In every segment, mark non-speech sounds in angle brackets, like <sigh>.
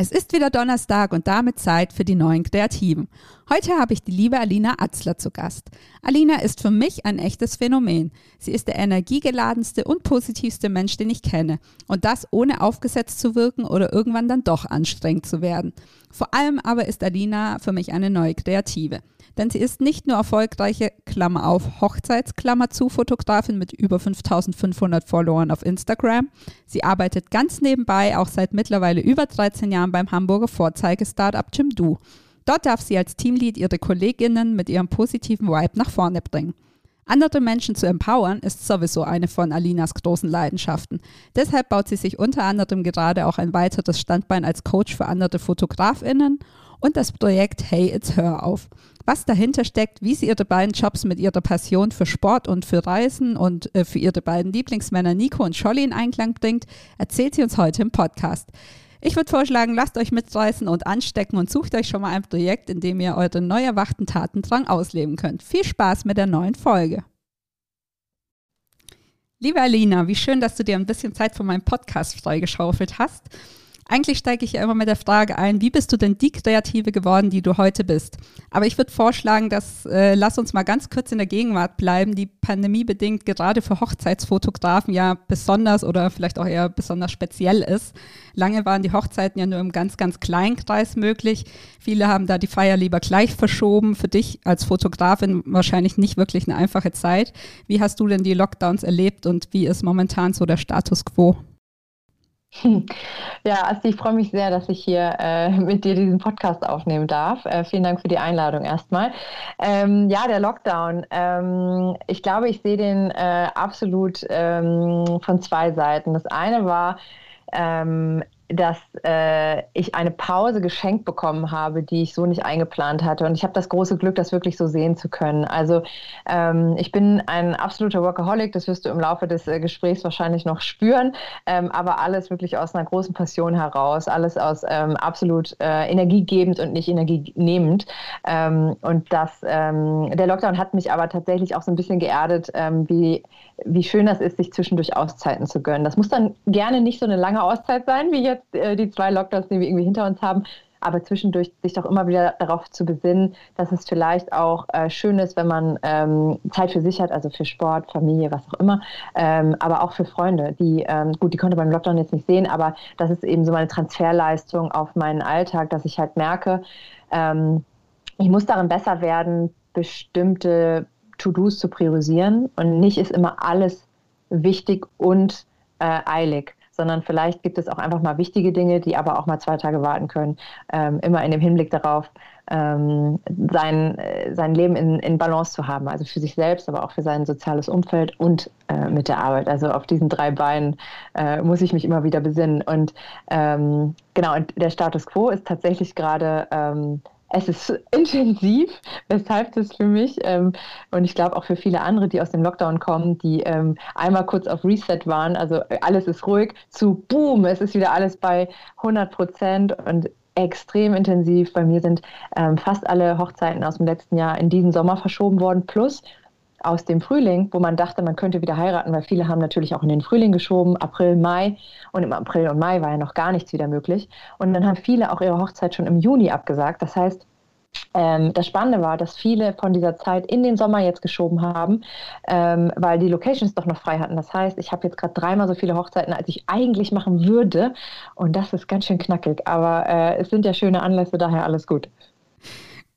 Es ist wieder Donnerstag und damit Zeit für die neuen Kreativen. Heute habe ich die liebe Alina Atzler zu Gast. Alina ist für mich ein echtes Phänomen. Sie ist der energiegeladenste und positivste Mensch, den ich kenne. Und das ohne aufgesetzt zu wirken oder irgendwann dann doch anstrengend zu werden. Vor allem aber ist Alina für mich eine neue Kreative. Denn sie ist nicht nur erfolgreiche, Klammer auf, Hochzeitsklammer zu, Fotografin mit über 5500 Followern auf Instagram. Sie arbeitet ganz nebenbei auch seit mittlerweile über 13 Jahren beim Hamburger Vorzeige-Startup Jimdo. Dort darf sie als Teamlead ihre KollegInnen mit ihrem positiven Vibe nach vorne bringen. Andere Menschen zu empowern ist sowieso eine von Alinas großen Leidenschaften. Deshalb baut sie sich unter anderem gerade auch ein weiteres Standbein als Coach für andere FotografInnen und das Projekt Hey It's Her auf. Was dahinter steckt, wie sie ihre beiden Jobs mit ihrer Passion für Sport und für Reisen und äh, für ihre beiden Lieblingsmänner Nico und Scholli in Einklang bringt, erzählt sie uns heute im Podcast. Ich würde vorschlagen, lasst euch mitreißen und anstecken und sucht euch schon mal ein Projekt, in dem ihr euren neu erwachten Tatendrang ausleben könnt. Viel Spaß mit der neuen Folge. Liebe Alina, wie schön, dass du dir ein bisschen Zeit für meinen Podcast freigeschaufelt hast. Eigentlich steige ich ja immer mit der Frage ein, wie bist du denn die Kreative geworden, die du heute bist? Aber ich würde vorschlagen, dass äh, lass uns mal ganz kurz in der Gegenwart bleiben, die pandemiebedingt gerade für Hochzeitsfotografen ja besonders oder vielleicht auch eher besonders speziell ist. Lange waren die Hochzeiten ja nur im ganz, ganz kleinen Kreis möglich. Viele haben da die Feier lieber gleich verschoben. Für dich als Fotografin wahrscheinlich nicht wirklich eine einfache Zeit. Wie hast du denn die Lockdowns erlebt und wie ist momentan so der Status quo? <laughs> Ja, Asti, ich freue mich sehr, dass ich hier äh, <laughs> mit dir diesen Podcast aufnehmen darf. Äh, vielen Dank für die Einladung erstmal. Ähm, ja, der Lockdown. Ähm, ich glaube, ich sehe den äh, absolut ähm, von zwei Seiten. Das eine war, ähm, dass äh, ich eine Pause geschenkt bekommen habe, die ich so nicht eingeplant hatte. Und ich habe das große Glück, das wirklich so sehen zu können. Also ähm, ich bin ein absoluter Workaholic, das wirst du im Laufe des äh, Gesprächs wahrscheinlich noch spüren, ähm, aber alles wirklich aus einer großen Passion heraus, alles aus ähm, absolut äh, energiegebend und nicht energienehmend. Ähm, und das, ähm, der Lockdown hat mich aber tatsächlich auch so ein bisschen geerdet, ähm, wie, wie schön das ist, sich zwischendurch Auszeiten zu gönnen. Das muss dann gerne nicht so eine lange Auszeit sein, wie jetzt jetzt äh, die zwei Lockdowns, die wir irgendwie hinter uns haben, aber zwischendurch sich doch immer wieder darauf zu besinnen, dass es vielleicht auch äh, schön ist, wenn man ähm, Zeit für sich hat, also für Sport, Familie, was auch immer, ähm, aber auch für Freunde, die, ähm, gut, die konnte man im Lockdown jetzt nicht sehen, aber das ist eben so meine Transferleistung auf meinen Alltag, dass ich halt merke, ähm, ich muss darin besser werden, bestimmte To-Dos zu priorisieren und nicht ist immer alles wichtig und äh, eilig sondern vielleicht gibt es auch einfach mal wichtige Dinge, die aber auch mal zwei Tage warten können. Ähm, immer in dem Hinblick darauf, ähm, sein, äh, sein Leben in, in Balance zu haben, also für sich selbst, aber auch für sein soziales Umfeld und äh, mit der Arbeit. Also auf diesen drei Beinen äh, muss ich mich immer wieder besinnen. Und ähm, genau, und der Status quo ist tatsächlich gerade ähm, es ist intensiv, weshalb das für mich ähm, und ich glaube auch für viele andere, die aus dem Lockdown kommen, die ähm, einmal kurz auf Reset waren, also alles ist ruhig, zu Boom, es ist wieder alles bei 100 Prozent und extrem intensiv. Bei mir sind ähm, fast alle Hochzeiten aus dem letzten Jahr in diesen Sommer verschoben worden, plus aus dem Frühling, wo man dachte, man könnte wieder heiraten, weil viele haben natürlich auch in den Frühling geschoben, April, Mai. Und im April und Mai war ja noch gar nichts wieder möglich. Und dann haben viele auch ihre Hochzeit schon im Juni abgesagt. Das heißt, ähm, das Spannende war, dass viele von dieser Zeit in den Sommer jetzt geschoben haben, ähm, weil die Locations doch noch frei hatten. Das heißt, ich habe jetzt gerade dreimal so viele Hochzeiten, als ich eigentlich machen würde. Und das ist ganz schön knackig. Aber äh, es sind ja schöne Anlässe, daher alles gut.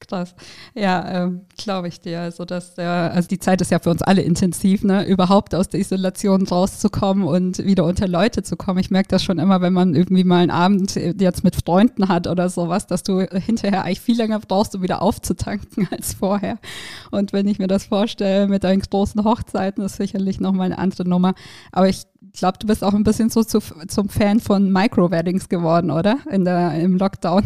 Krass. Ja, äh, glaube ich dir. Also, dass der, also die Zeit ist ja für uns alle intensiv, ne? überhaupt aus der Isolation rauszukommen und wieder unter Leute zu kommen. Ich merke das schon immer, wenn man irgendwie mal einen Abend jetzt mit Freunden hat oder sowas, dass du hinterher eigentlich viel länger brauchst, um wieder aufzutanken <laughs> als vorher. Und wenn ich mir das vorstelle mit deinen großen Hochzeiten, ist sicherlich nochmal eine andere Nummer. Aber ich Ich glaube, du bist auch ein bisschen so zu, zum Fan von Micro-Weddings geworden, oder? In der, Im Lockdown.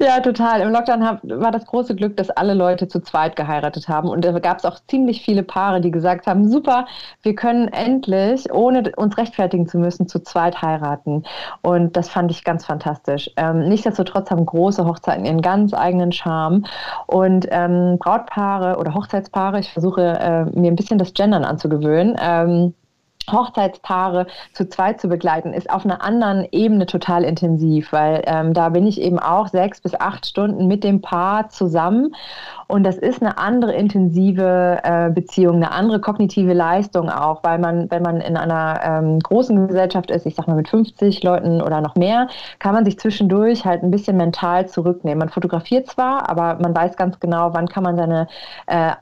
Ja, total. Im Lockdown hab, war das große Glück, dass alle Leute zu zweit geheiratet haben. Und da gab es auch ziemlich viele Paare, die gesagt haben, super, wir können endlich, ohne uns rechtfertigen zu müssen, zu zweit heiraten. Und das fand ich ganz fantastisch. Ähm, nichtsdestotrotz haben große Hochzeiten ihren ganz eigenen Charme. Und ähm, Brautpaare oder Hochzeitspaare, ich versuche äh, mir ein bisschen das Gendern anzugewöhnen, ähm, Hochzeitspaare zu zweit zu begleiten, ist auf einer anderen Ebene total intensiv, weil ähm, da bin ich eben auch sechs bis acht Stunden mit dem Paar zusammen und das ist eine andere intensive äh, Beziehung, eine andere kognitive Leistung auch, weil man, wenn man in einer ähm, großen Gesellschaft ist, ich sag mal mit 50 Leuten oder noch mehr, kann man sich zwischendurch halt ein bisschen mental zurücknehmen. Man fotografiert zwar, aber man weiß ganz genau, wann kann man seine äh,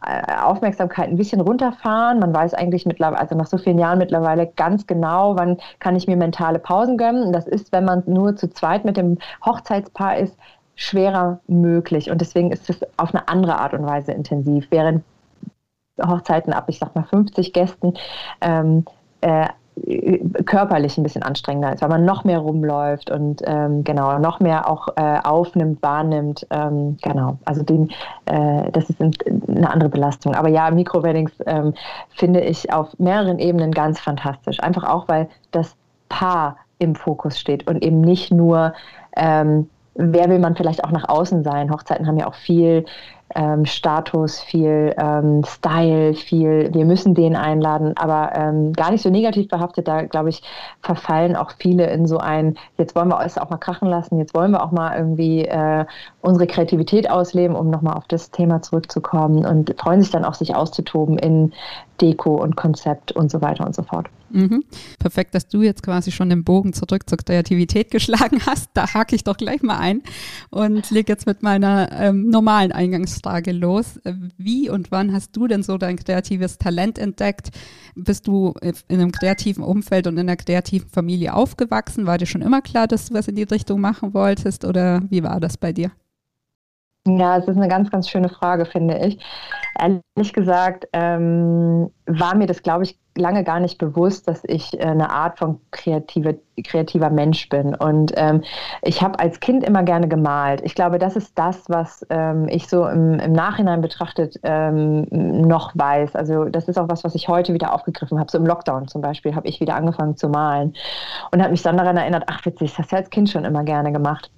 Aufmerksamkeit ein bisschen runterfahren. Man weiß eigentlich mittlerweile, also nach so vielen Jahren mittlerweile ganz genau, wann kann ich mir mentale Pausen gönnen. Und das ist, wenn man nur zu zweit mit dem Hochzeitspaar ist, schwerer möglich. Und deswegen ist es auf eine andere Art und Weise intensiv. Während Hochzeiten ab, ich sag mal, 50 Gästen ähm, äh, körperlich ein bisschen anstrengender ist, weil man noch mehr rumläuft und ähm, genau noch mehr auch äh, aufnimmt, wahrnimmt. Ähm, genau, also den, äh, das ist eine andere Belastung. Aber ja, Mikroweddings ähm, finde ich auf mehreren Ebenen ganz fantastisch. Einfach auch, weil das Paar im Fokus steht und eben nicht nur ähm, wer will man vielleicht auch nach außen sein? Hochzeiten haben ja auch viel ähm, Status, viel ähm, Style, viel, wir müssen den einladen, aber ähm, gar nicht so negativ behaftet. Da, glaube ich, verfallen auch viele in so ein, jetzt wollen wir es auch mal krachen lassen, jetzt wollen wir auch mal irgendwie äh, unsere Kreativität ausleben, um nochmal auf das Thema zurückzukommen und freuen sich dann auch, sich auszutoben in Deko und Konzept und so weiter und so fort. Mhm. Perfekt, dass du jetzt quasi schon den Bogen zurück zur Kreativität geschlagen hast. Da hake ich doch gleich mal ein und lege jetzt mit meiner ähm, normalen Eingangsfrage los. Wie und wann hast du denn so dein kreatives Talent entdeckt? Bist du in einem kreativen Umfeld und in einer kreativen Familie aufgewachsen? War dir schon immer klar, dass du was in die Richtung machen wolltest oder wie war das bei dir? Ja, es ist eine ganz, ganz schöne Frage, finde ich. Ehrlich gesagt ähm, war mir das, glaube ich, lange gar nicht bewusst, dass ich äh, eine Art von kreative, kreativer Mensch bin. Und ähm, ich habe als Kind immer gerne gemalt. Ich glaube, das ist das, was ähm, ich so im, im Nachhinein betrachtet ähm, noch weiß. Also das ist auch was, was ich heute wieder aufgegriffen habe. So im Lockdown zum Beispiel habe ich wieder angefangen zu malen und habe mich dann daran erinnert, ach witzig, das hast du als Kind schon immer gerne gemacht.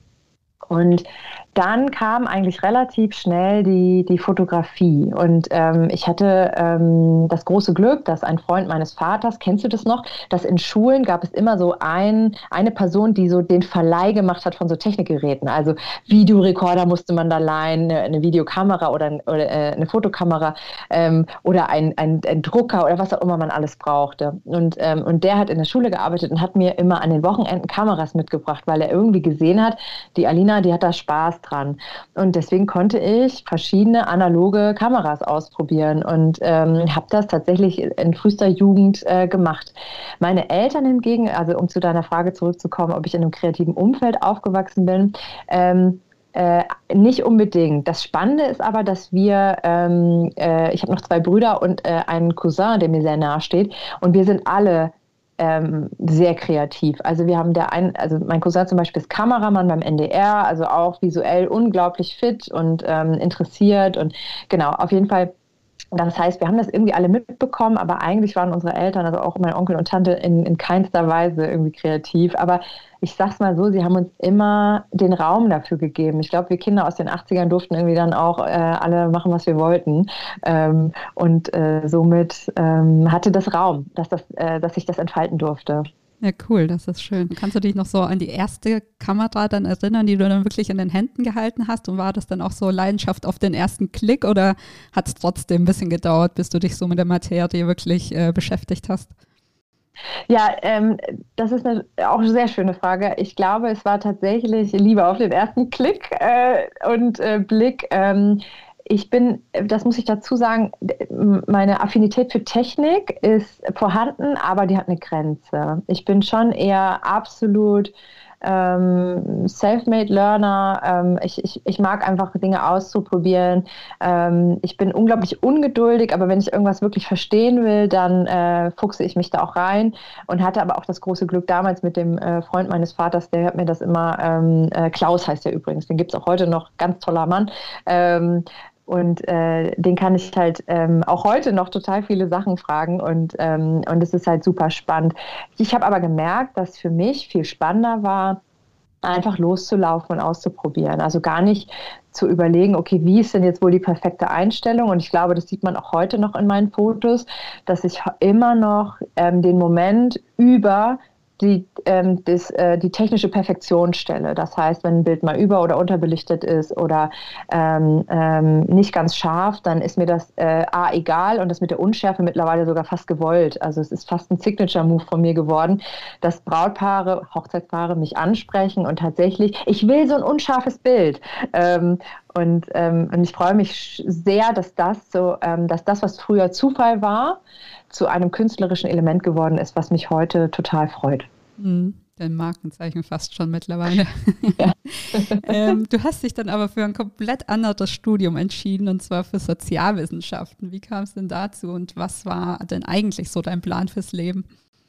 Und dann kam eigentlich relativ schnell die, die Fotografie. Und ähm, ich hatte ähm, das große Glück, dass ein Freund meines Vaters, kennst du das noch, dass in Schulen gab es immer so ein, eine Person, die so den Verleih gemacht hat von so Technikgeräten. Also Videorekorder musste man da leihen, eine, Videokamera oder, oder äh, eine Fotokamera ähm, oder ein, ein, ein, Drucker oder was auch immer man alles brauchte. Und, ähm, und der hat in der Schule gearbeitet und hat mir immer an den Wochenenden Kameras mitgebracht, weil er irgendwie gesehen hat, die Alina, die hat da Spaß dran. Und deswegen konnte ich verschiedene analoge Kameras ausprobieren und ähm, habe das tatsächlich in frühester Jugend äh, gemacht. Meine Eltern hingegen, also um zu deiner Frage zurückzukommen, ob ich in einem kreativen Umfeld aufgewachsen bin, ähm, äh, nicht unbedingt. Das Spannende ist aber, dass wir, ähm, äh, ich habe noch zwei Brüder und äh, einen Cousin, der mir sehr nahe steht, und wir sind alle ähm, sehr kreativ. Also wir haben der ein, also mein Cousin zum Beispiel ist Kameramann beim NDR, also auch visuell unglaublich fit und ähm, interessiert und genau, auf jeden Fall das heißt, wir haben das irgendwie alle mitbekommen, aber eigentlich waren unsere Eltern, also auch mein Onkel und Tante, in, in keinster Weise irgendwie kreativ. Aber ich sag's mal so, sie haben uns immer den Raum dafür gegeben. Ich glaube, wir Kinder aus den 80ern durften irgendwie dann auch äh, alle machen, was wir wollten. Ähm, und äh, somit ähm, hatte das Raum, dass, das, äh, dass ich das entfalten durfte. Ja, cool, das ist schön. Kannst du dich noch so an die erste Kamera dann erinnern, die du dann wirklich in den Händen gehalten hast? Und war das dann auch so Leidenschaft auf den ersten Klick oder hat es trotzdem ein bisschen gedauert, bis du dich so mit der Materie wirklich äh, beschäftigt hast? Ja, ähm, das ist eine auch eine sehr schöne Frage. Ich glaube, es war tatsächlich Liebe auf den ersten Klick äh, und äh, Blick. Ähm, ich bin, das muss ich dazu sagen, meine Affinität für Technik ist vorhanden, aber die hat eine Grenze. Ich bin schon eher absolut ähm, Self-Made Learner. Ähm, ich, ich, ich mag einfach Dinge auszuprobieren. Ähm, ich bin unglaublich ungeduldig, aber wenn ich irgendwas wirklich verstehen will, dann äh, fuchse ich mich da auch rein und hatte aber auch das große Glück damals mit dem äh, Freund meines Vaters, der hat mir das immer, ähm, äh, Klaus heißt er übrigens, den gibt es auch heute noch, ganz toller Mann. Und äh, den kann ich halt ähm, auch heute noch total viele Sachen fragen und, ähm, und es ist halt super spannend. Ich habe aber gemerkt, dass für mich viel spannender war, einfach loszulaufen und auszuprobieren. Also gar nicht zu überlegen, okay, wie ist denn jetzt wohl die perfekte Einstellung? Und ich glaube, das sieht man auch heute noch in meinen Fotos, dass ich immer noch ähm, den Moment über die, ähm, das, äh, die technische Perfektion stelle. Das heißt, wenn ein Bild mal über- oder unterbelichtet ist oder ähm, ähm, nicht ganz scharf, dann ist mir das äh, A egal und das mit der Unschärfe mittlerweile sogar fast gewollt. Also es ist fast ein Signature-Move von mir geworden, dass Brautpaare, Hochzeitspaare mich ansprechen und tatsächlich, ich will so ein unscharfes Bild. Und, ähm, und ich freue mich sehr, dass das so, ähm, dass das, was früher Zufall war, zu einem künstlerischen Element geworden ist, was mich heute total freut. Mhm. Dein Markenzeichen fast schon mittlerweile. Ja. <laughs> ähm, du hast dich dann aber für ein komplett anderes Studium entschieden und zwar für Sozialwissenschaften. Wie kam es denn dazu und was war denn eigentlich so dein Plan fürs Leben?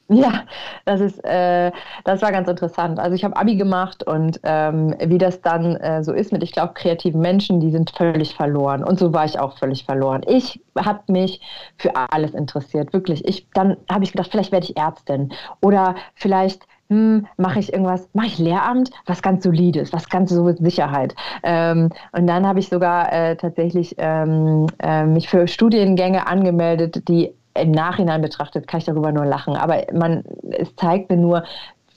Ja, das ist, äh, das war ganz interessant. Also ich habe Abi gemacht und ähm, wie das dann äh, so ist mit, ich glaube, kreativen Menschen, die sind völlig verloren. Und so war ich auch völlig verloren. Ich habe mich für alles interessiert, wirklich. Ich, dann habe ich gedacht, vielleicht werde ich Ärztin oder vielleicht hm, mache ich irgendwas, mache ich Lehramt, was ganz solides, was ganz so mit Sicherheit. Ähm, und dann habe ich sogar äh, tatsächlich ähm, äh, mich für Studiengänge angemeldet, die im Nachhinein betrachtet kann ich darüber nur lachen. Aber man, es zeigt mir nur,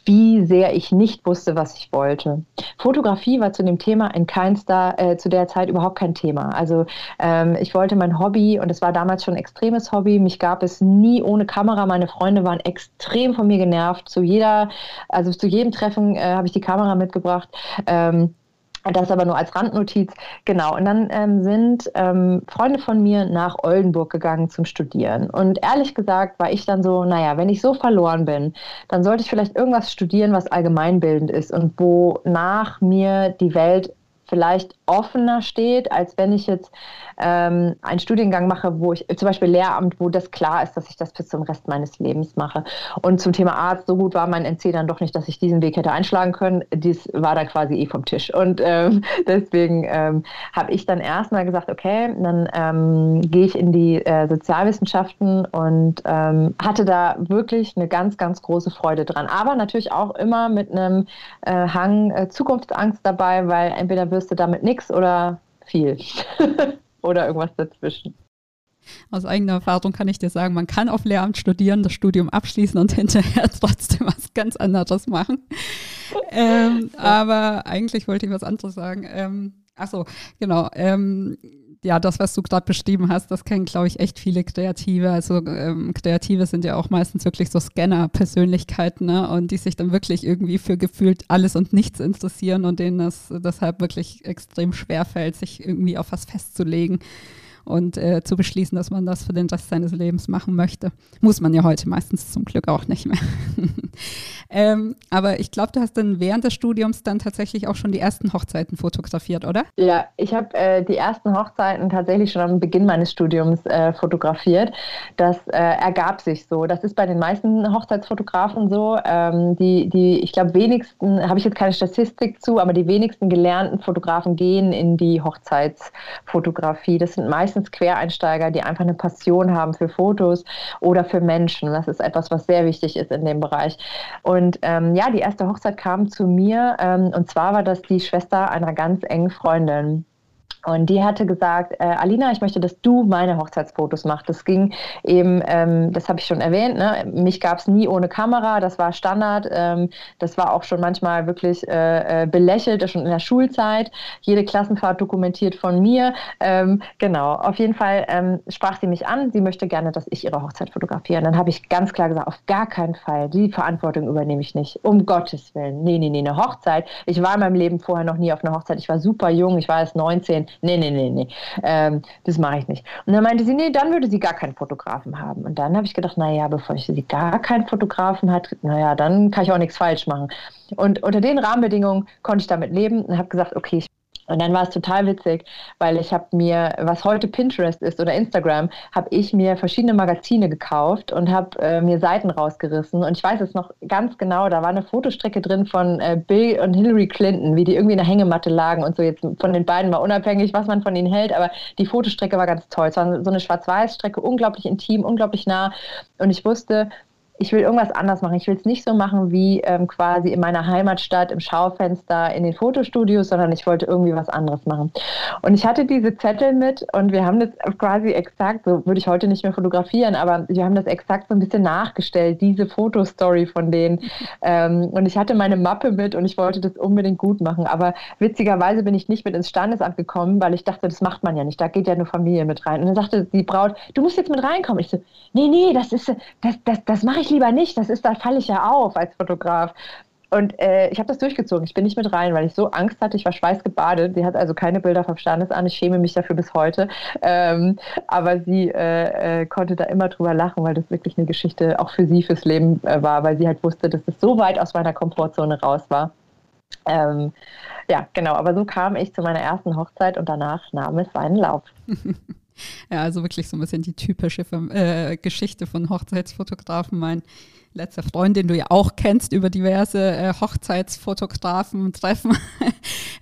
wie sehr ich nicht wusste, was ich wollte. Fotografie war zu dem Thema in keinster, äh, zu der Zeit überhaupt kein Thema. Also ähm, ich wollte mein Hobby, und es war damals schon ein extremes Hobby, mich gab es nie ohne Kamera. Meine Freunde waren extrem von mir genervt. Zu jeder, also zu jedem Treffen äh, habe ich die Kamera mitgebracht. Ähm, das aber nur als Randnotiz. Genau. Und dann ähm, sind ähm, Freunde von mir nach Oldenburg gegangen zum Studieren. Und ehrlich gesagt war ich dann so, naja, wenn ich so verloren bin, dann sollte ich vielleicht irgendwas studieren, was allgemeinbildend ist und wonach mir die Welt vielleicht offener steht, als wenn ich jetzt ähm, einen Studiengang mache, wo ich zum Beispiel Lehramt, wo das klar ist, dass ich das bis zum Rest meines Lebens mache. Und zum Thema Arzt, so gut war mein NC dann doch nicht, dass ich diesen Weg hätte einschlagen können. Dies war dann quasi eh vom Tisch. Und ähm, <laughs> deswegen ähm, habe ich dann erstmal gesagt, okay, dann ähm, gehe ich in die äh, Sozialwissenschaften und ähm, hatte da wirklich eine ganz, ganz große Freude dran. Aber natürlich auch immer mit einem äh, Hang äh, Zukunftsangst dabei, weil entweder wirst du damit nichts oder viel. <laughs> oder irgendwas dazwischen. Aus eigener Erfahrung kann ich dir sagen, man kann auf Lehramt studieren, das Studium abschließen und <laughs> hinterher trotzdem was ganz anderes machen. Ähm, ja. Aber eigentlich wollte ich was anderes sagen. Ähm, ach so, genau. Ähm, ja, das, was du gerade beschrieben hast, das kennen, glaube ich, echt viele Kreative. Also ähm, Kreative sind ja auch meistens wirklich so Scanner-Persönlichkeiten ne? und die sich dann wirklich irgendwie für gefühlt alles und nichts interessieren und denen es deshalb wirklich extrem schwer fällt, sich irgendwie auf was festzulegen und äh, zu beschließen, dass man das für den Rest seines Lebens machen möchte. Muss man ja heute meistens zum Glück auch nicht mehr. <laughs> ähm, aber ich glaube, du hast dann während des Studiums dann tatsächlich auch schon die ersten Hochzeiten fotografiert, oder? Ja, ich habe äh, die ersten Hochzeiten tatsächlich schon am Beginn meines Studiums äh, fotografiert. Das äh, ergab sich so. Das ist bei den meisten Hochzeitsfotografen so. Ähm, die, die, ich glaube, wenigsten, habe ich jetzt keine Statistik zu, aber die wenigsten gelernten Fotografen gehen in die Hochzeitsfotografie. Das sind meistens meistens Quereinsteiger, die einfach eine Passion haben für Fotos oder für Menschen. Das ist etwas, was sehr wichtig ist in dem Bereich. Und ähm, ja, die erste Hochzeit kam zu mir ähm, und zwar war das die Schwester einer ganz engen Freundin. Und die hatte gesagt, äh, Alina, ich möchte, dass du meine Hochzeitsfotos machst. Das ging eben, ähm, das habe ich schon erwähnt, ne? mich gab es nie ohne Kamera, das war Standard. Ähm, das war auch schon manchmal wirklich äh, äh, belächelt, schon in der Schulzeit. Jede Klassenfahrt dokumentiert von mir. Ähm, genau, auf jeden Fall ähm, sprach sie mich an, sie möchte gerne, dass ich ihre Hochzeit fotografiere. Und dann habe ich ganz klar gesagt, auf gar keinen Fall, die Verantwortung übernehme ich nicht. Um Gottes Willen. Nee, nee, nee, eine Hochzeit. Ich war in meinem Leben vorher noch nie auf einer Hochzeit. Ich war super jung, ich war erst 19 Nee, nee, nee, nee, ähm, das mache ich nicht. Und dann meinte sie, nee, dann würde sie gar keinen Fotografen haben. Und dann habe ich gedacht, naja, bevor ich sie gar keinen Fotografen hat, naja, dann kann ich auch nichts falsch machen. Und unter den Rahmenbedingungen konnte ich damit leben und habe gesagt, okay, ich und dann war es total witzig, weil ich habe mir, was heute Pinterest ist oder Instagram, habe ich mir verschiedene Magazine gekauft und habe äh, mir Seiten rausgerissen. Und ich weiß es noch ganz genau, da war eine Fotostrecke drin von äh, Bill und Hillary Clinton, wie die irgendwie in der Hängematte lagen und so. Jetzt von den beiden war unabhängig, was man von ihnen hält, aber die Fotostrecke war ganz toll. Es war so eine Schwarz-Weiß-Strecke, unglaublich intim, unglaublich nah. Und ich wusste, ich will irgendwas anders machen. Ich will es nicht so machen wie ähm, quasi in meiner Heimatstadt im Schaufenster in den Fotostudios, sondern ich wollte irgendwie was anderes machen. Und ich hatte diese Zettel mit und wir haben das quasi exakt, so würde ich heute nicht mehr fotografieren, aber wir haben das exakt so ein bisschen nachgestellt, diese Fotostory von denen. <laughs> Ähm, und ich hatte meine Mappe mit und ich wollte das unbedingt gut machen. Aber witzigerweise bin ich nicht mit ins Standesamt gekommen, weil ich dachte, das macht man ja nicht. Da geht ja nur Familie mit rein. Und dann sagte die Braut, du musst jetzt mit reinkommen. Ich so, nee, nee, das ist, das, das, das mache ich ich lieber nicht, das ist, da falle ich ja auf als Fotograf. Und äh, ich habe das durchgezogen. Ich bin nicht mit rein, weil ich so Angst hatte. Ich war schweißgebadet. Sie hat also keine Bilder vom Standesamt. Ich schäme mich dafür bis heute. Ähm, aber sie äh, äh, konnte da immer drüber lachen, weil das wirklich eine Geschichte auch für sie fürs Leben äh, war, weil sie halt wusste, dass es so weit aus meiner Komfortzone raus war. Ähm, ja, genau. Aber so kam ich zu meiner ersten Hochzeit und danach nahm es seinen Lauf. <laughs> Ja, also wirklich so ein bisschen die typische äh, Geschichte von Hochzeitsfotografen. Mein letzter Freund, den du ja auch kennst über diverse äh, Hochzeitsfotografen treffen,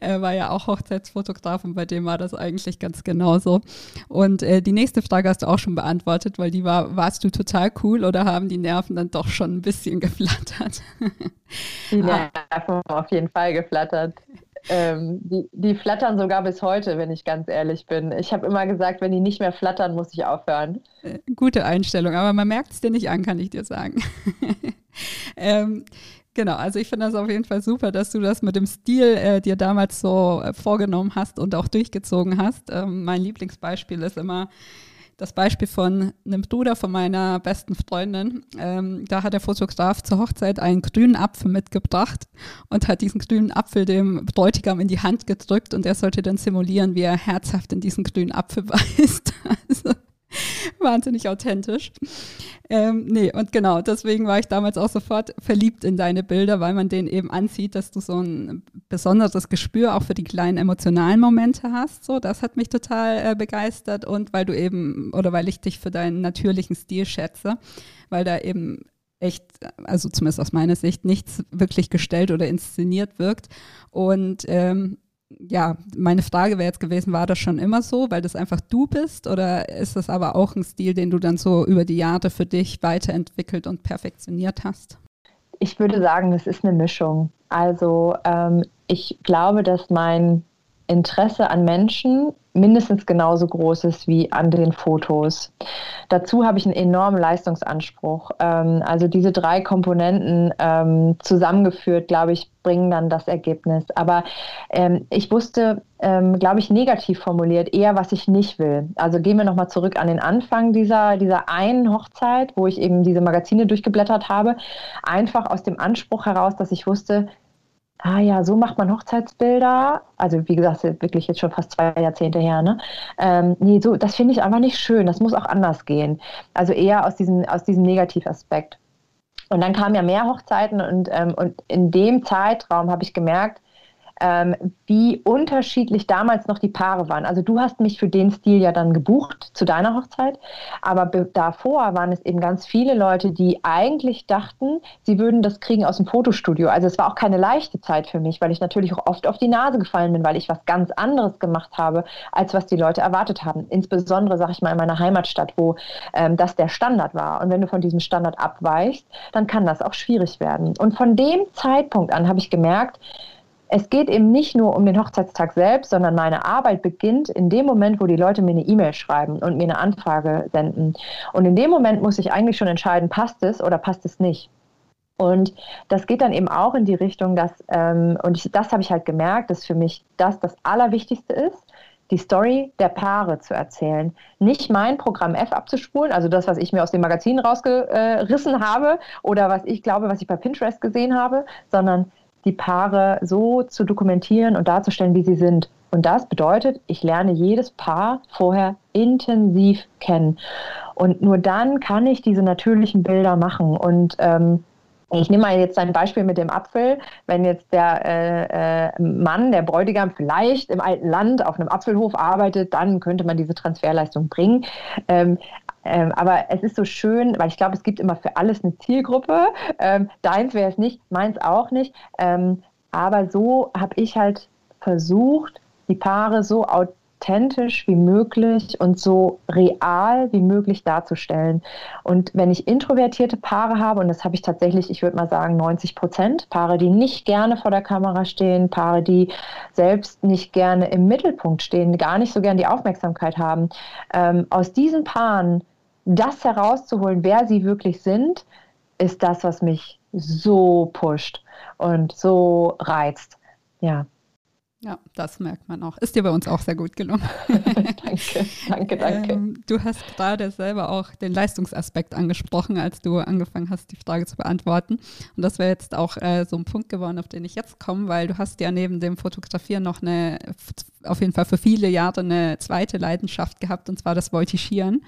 er <laughs> war ja auch Hochzeitsfotograf und bei dem war das eigentlich ganz genauso. Und äh, die nächste Frage hast du auch schon beantwortet, weil die war, warst du total cool oder haben die Nerven dann doch schon ein bisschen geflattert? <laughs> die Nerven haben auf jeden Fall geflattert. Ähm, die, die flattern sogar bis heute, wenn ich ganz ehrlich bin. Ich habe immer gesagt, wenn die nicht mehr flattern, muss ich aufhören. Äh, gute Einstellung, aber man merkt es dir nicht an, kann ich dir sagen. <laughs> ähm, Genau, also ich finde das auf jeden Fall super, dass du das mit dem Stil äh, dir damals so äh, vorgenommen hast und auch durchgezogen hast. Ähm, mein Lieblingsbeispiel ist immer das Beispiel von einem Bruder von meiner besten Freundin. Ähm, da hat der Fotograf zur Hochzeit einen grünen Apfel mitgebracht und hat diesen grünen Apfel dem Bräutigam in die Hand gedrückt und er sollte dann simulieren, wie er herzhaft in diesen grünen Apfel <laughs> beißt. Also <laughs> wahnsinnig authentisch. Ähm, nee, und genau, deswegen war ich damals auch sofort verliebt in deine Bilder, weil man denen eben ansieht, dass du so ein besonderes Gespür auch für die kleinen emotionalen Momente hast. So, das hat mich total äh, begeistert und weil du eben, oder weil ich dich für deinen natürlichen Stil schätze, weil da eben echt, also zumindest aus meiner Sicht, nichts wirklich gestellt oder inszeniert wirkt. Und ähm, ja, meine Frage wäre jetzt gewesen, war das schon immer so, weil das einfach du bist oder ist das aber auch ein Stil, den du dann so über die Jahre für dich weiterentwickelt und perfektioniert hast? Ich würde sagen, das ist eine Mischung. Also ähm, ich glaube, dass mein Interesse an Menschen mindestens genauso groß ist wie an den Fotos. Dazu habe ich einen enormen Leistungsanspruch. Ähm, also diese drei Komponenten ähm, zusammengeführt, glaube ich, bringen dann das Ergebnis. Aber ähm, ich wusste, glaube ich, negativ formuliert eher, was ich nicht will. Also gehen wir nochmal zurück an den Anfang dieser, dieser einen Hochzeit, wo ich eben diese Magazine durchgeblättert habe. Einfach aus dem Anspruch heraus, dass ich wusste, ah ja, so macht man Hochzeitsbilder. Also wie gesagt, wirklich jetzt schon fast zwei Jahrzehnte her. Ne? Ähm, nee, so, das finde ich einfach nicht schön. Das muss auch anders gehen. Also eher aus diesem, aus diesem Negativaspekt. Und dann kamen ja mehr Hochzeiten und, ähm, und in dem Zeitraum habe ich gemerkt, ähm, wie unterschiedlich damals noch die Paare waren. Also du hast mich für den Stil ja dann gebucht zu deiner Hochzeit, aber davor waren es eben ganz viele Leute, die eigentlich dachten, sie würden das kriegen aus dem Fotostudio. Also es war auch keine leichte Zeit für mich, weil ich natürlich auch oft auf die Nase gefallen bin, weil ich was ganz anderes gemacht habe, als was die Leute erwartet haben. Insbesondere, sage ich mal, in meiner Heimatstadt, wo ähm, das der Standard war. Und wenn du von diesem Standard abweichst, dann kann das auch schwierig werden. Und von dem Zeitpunkt an habe ich gemerkt, es geht eben nicht nur um den Hochzeitstag selbst, sondern meine Arbeit beginnt in dem Moment, wo die Leute mir eine E-Mail schreiben und mir eine Anfrage senden. Und in dem Moment muss ich eigentlich schon entscheiden, passt es oder passt es nicht. Und das geht dann eben auch in die Richtung, dass, ähm, und ich, das habe ich halt gemerkt, dass für mich das das Allerwichtigste ist, die Story der Paare zu erzählen. Nicht mein Programm F abzuspulen, also das, was ich mir aus dem Magazin rausgerissen habe oder was ich glaube, was ich bei Pinterest gesehen habe, sondern die Paare so zu dokumentieren und darzustellen, wie sie sind. Und das bedeutet, ich lerne jedes Paar vorher intensiv kennen. Und nur dann kann ich diese natürlichen Bilder machen. Und ähm, ich nehme mal jetzt ein Beispiel mit dem Apfel. Wenn jetzt der äh, äh, Mann, der Bräutigam vielleicht im alten Land auf einem Apfelhof arbeitet, dann könnte man diese Transferleistung bringen. Ähm, ähm, aber es ist so schön, weil ich glaube, es gibt immer für alles eine Zielgruppe. Ähm, deins wäre es nicht, meins auch nicht. Ähm, aber so habe ich halt versucht, die Paare so authentisch authentisch wie möglich und so real wie möglich darzustellen. Und wenn ich introvertierte Paare habe, und das habe ich tatsächlich, ich würde mal sagen 90 Prozent, Paare, die nicht gerne vor der Kamera stehen, Paare, die selbst nicht gerne im Mittelpunkt stehen, gar nicht so gern die Aufmerksamkeit haben, ähm, aus diesen Paaren das herauszuholen, wer sie wirklich sind, ist das, was mich so pusht und so reizt. Ja. Ja, das merkt man auch. Ist dir bei uns auch sehr gut gelungen. <laughs> danke, danke, danke. Ähm, du hast gerade selber auch den Leistungsaspekt angesprochen, als du angefangen hast, die Frage zu beantworten. Und das wäre jetzt auch äh, so ein Punkt geworden, auf den ich jetzt komme, weil du hast ja neben dem Fotografieren noch eine, auf jeden Fall für viele Jahre eine zweite Leidenschaft gehabt, und zwar das Voltigieren.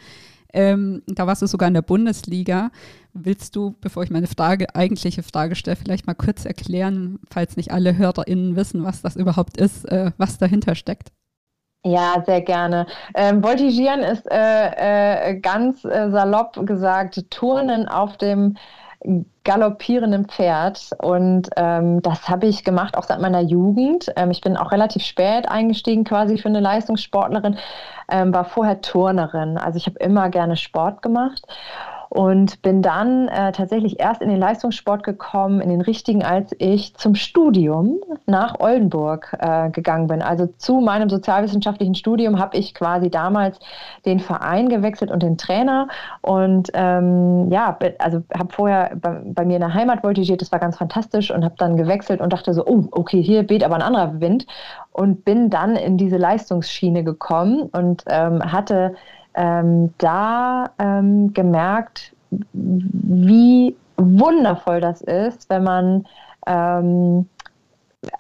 Ähm, da warst du sogar in der Bundesliga. Willst du, bevor ich meine Frage, eigentliche Frage stelle, vielleicht mal kurz erklären, falls nicht alle HörerInnen wissen, was das überhaupt ist, äh, was dahinter steckt? Ja, sehr gerne. Ähm, Voltigieren ist äh, äh, ganz äh, salopp gesagt Turnen auf dem galoppierenden Pferd. Und ähm, das habe ich gemacht auch seit meiner Jugend. Ähm, ich bin auch relativ spät eingestiegen quasi für eine Leistungssportlerin, ähm, war vorher Turnerin. Also ich habe immer gerne Sport gemacht und bin dann äh, tatsächlich erst in den Leistungssport gekommen, in den richtigen, als ich zum Studium nach Oldenburg äh, gegangen bin. Also zu meinem sozialwissenschaftlichen Studium habe ich quasi damals den Verein gewechselt und den Trainer und ähm, ja, also habe vorher bei, bei, mir in der Heimat voltigiert, das war ganz fantastisch und habe dann gewechselt und dachte so, oh, okay, hier weht aber ein anderer Wind und bin dann in diese Leistungsschiene gekommen und ähm, hatte ähm, da ähm, gemerkt, wie wundervoll das ist, wenn man ähm,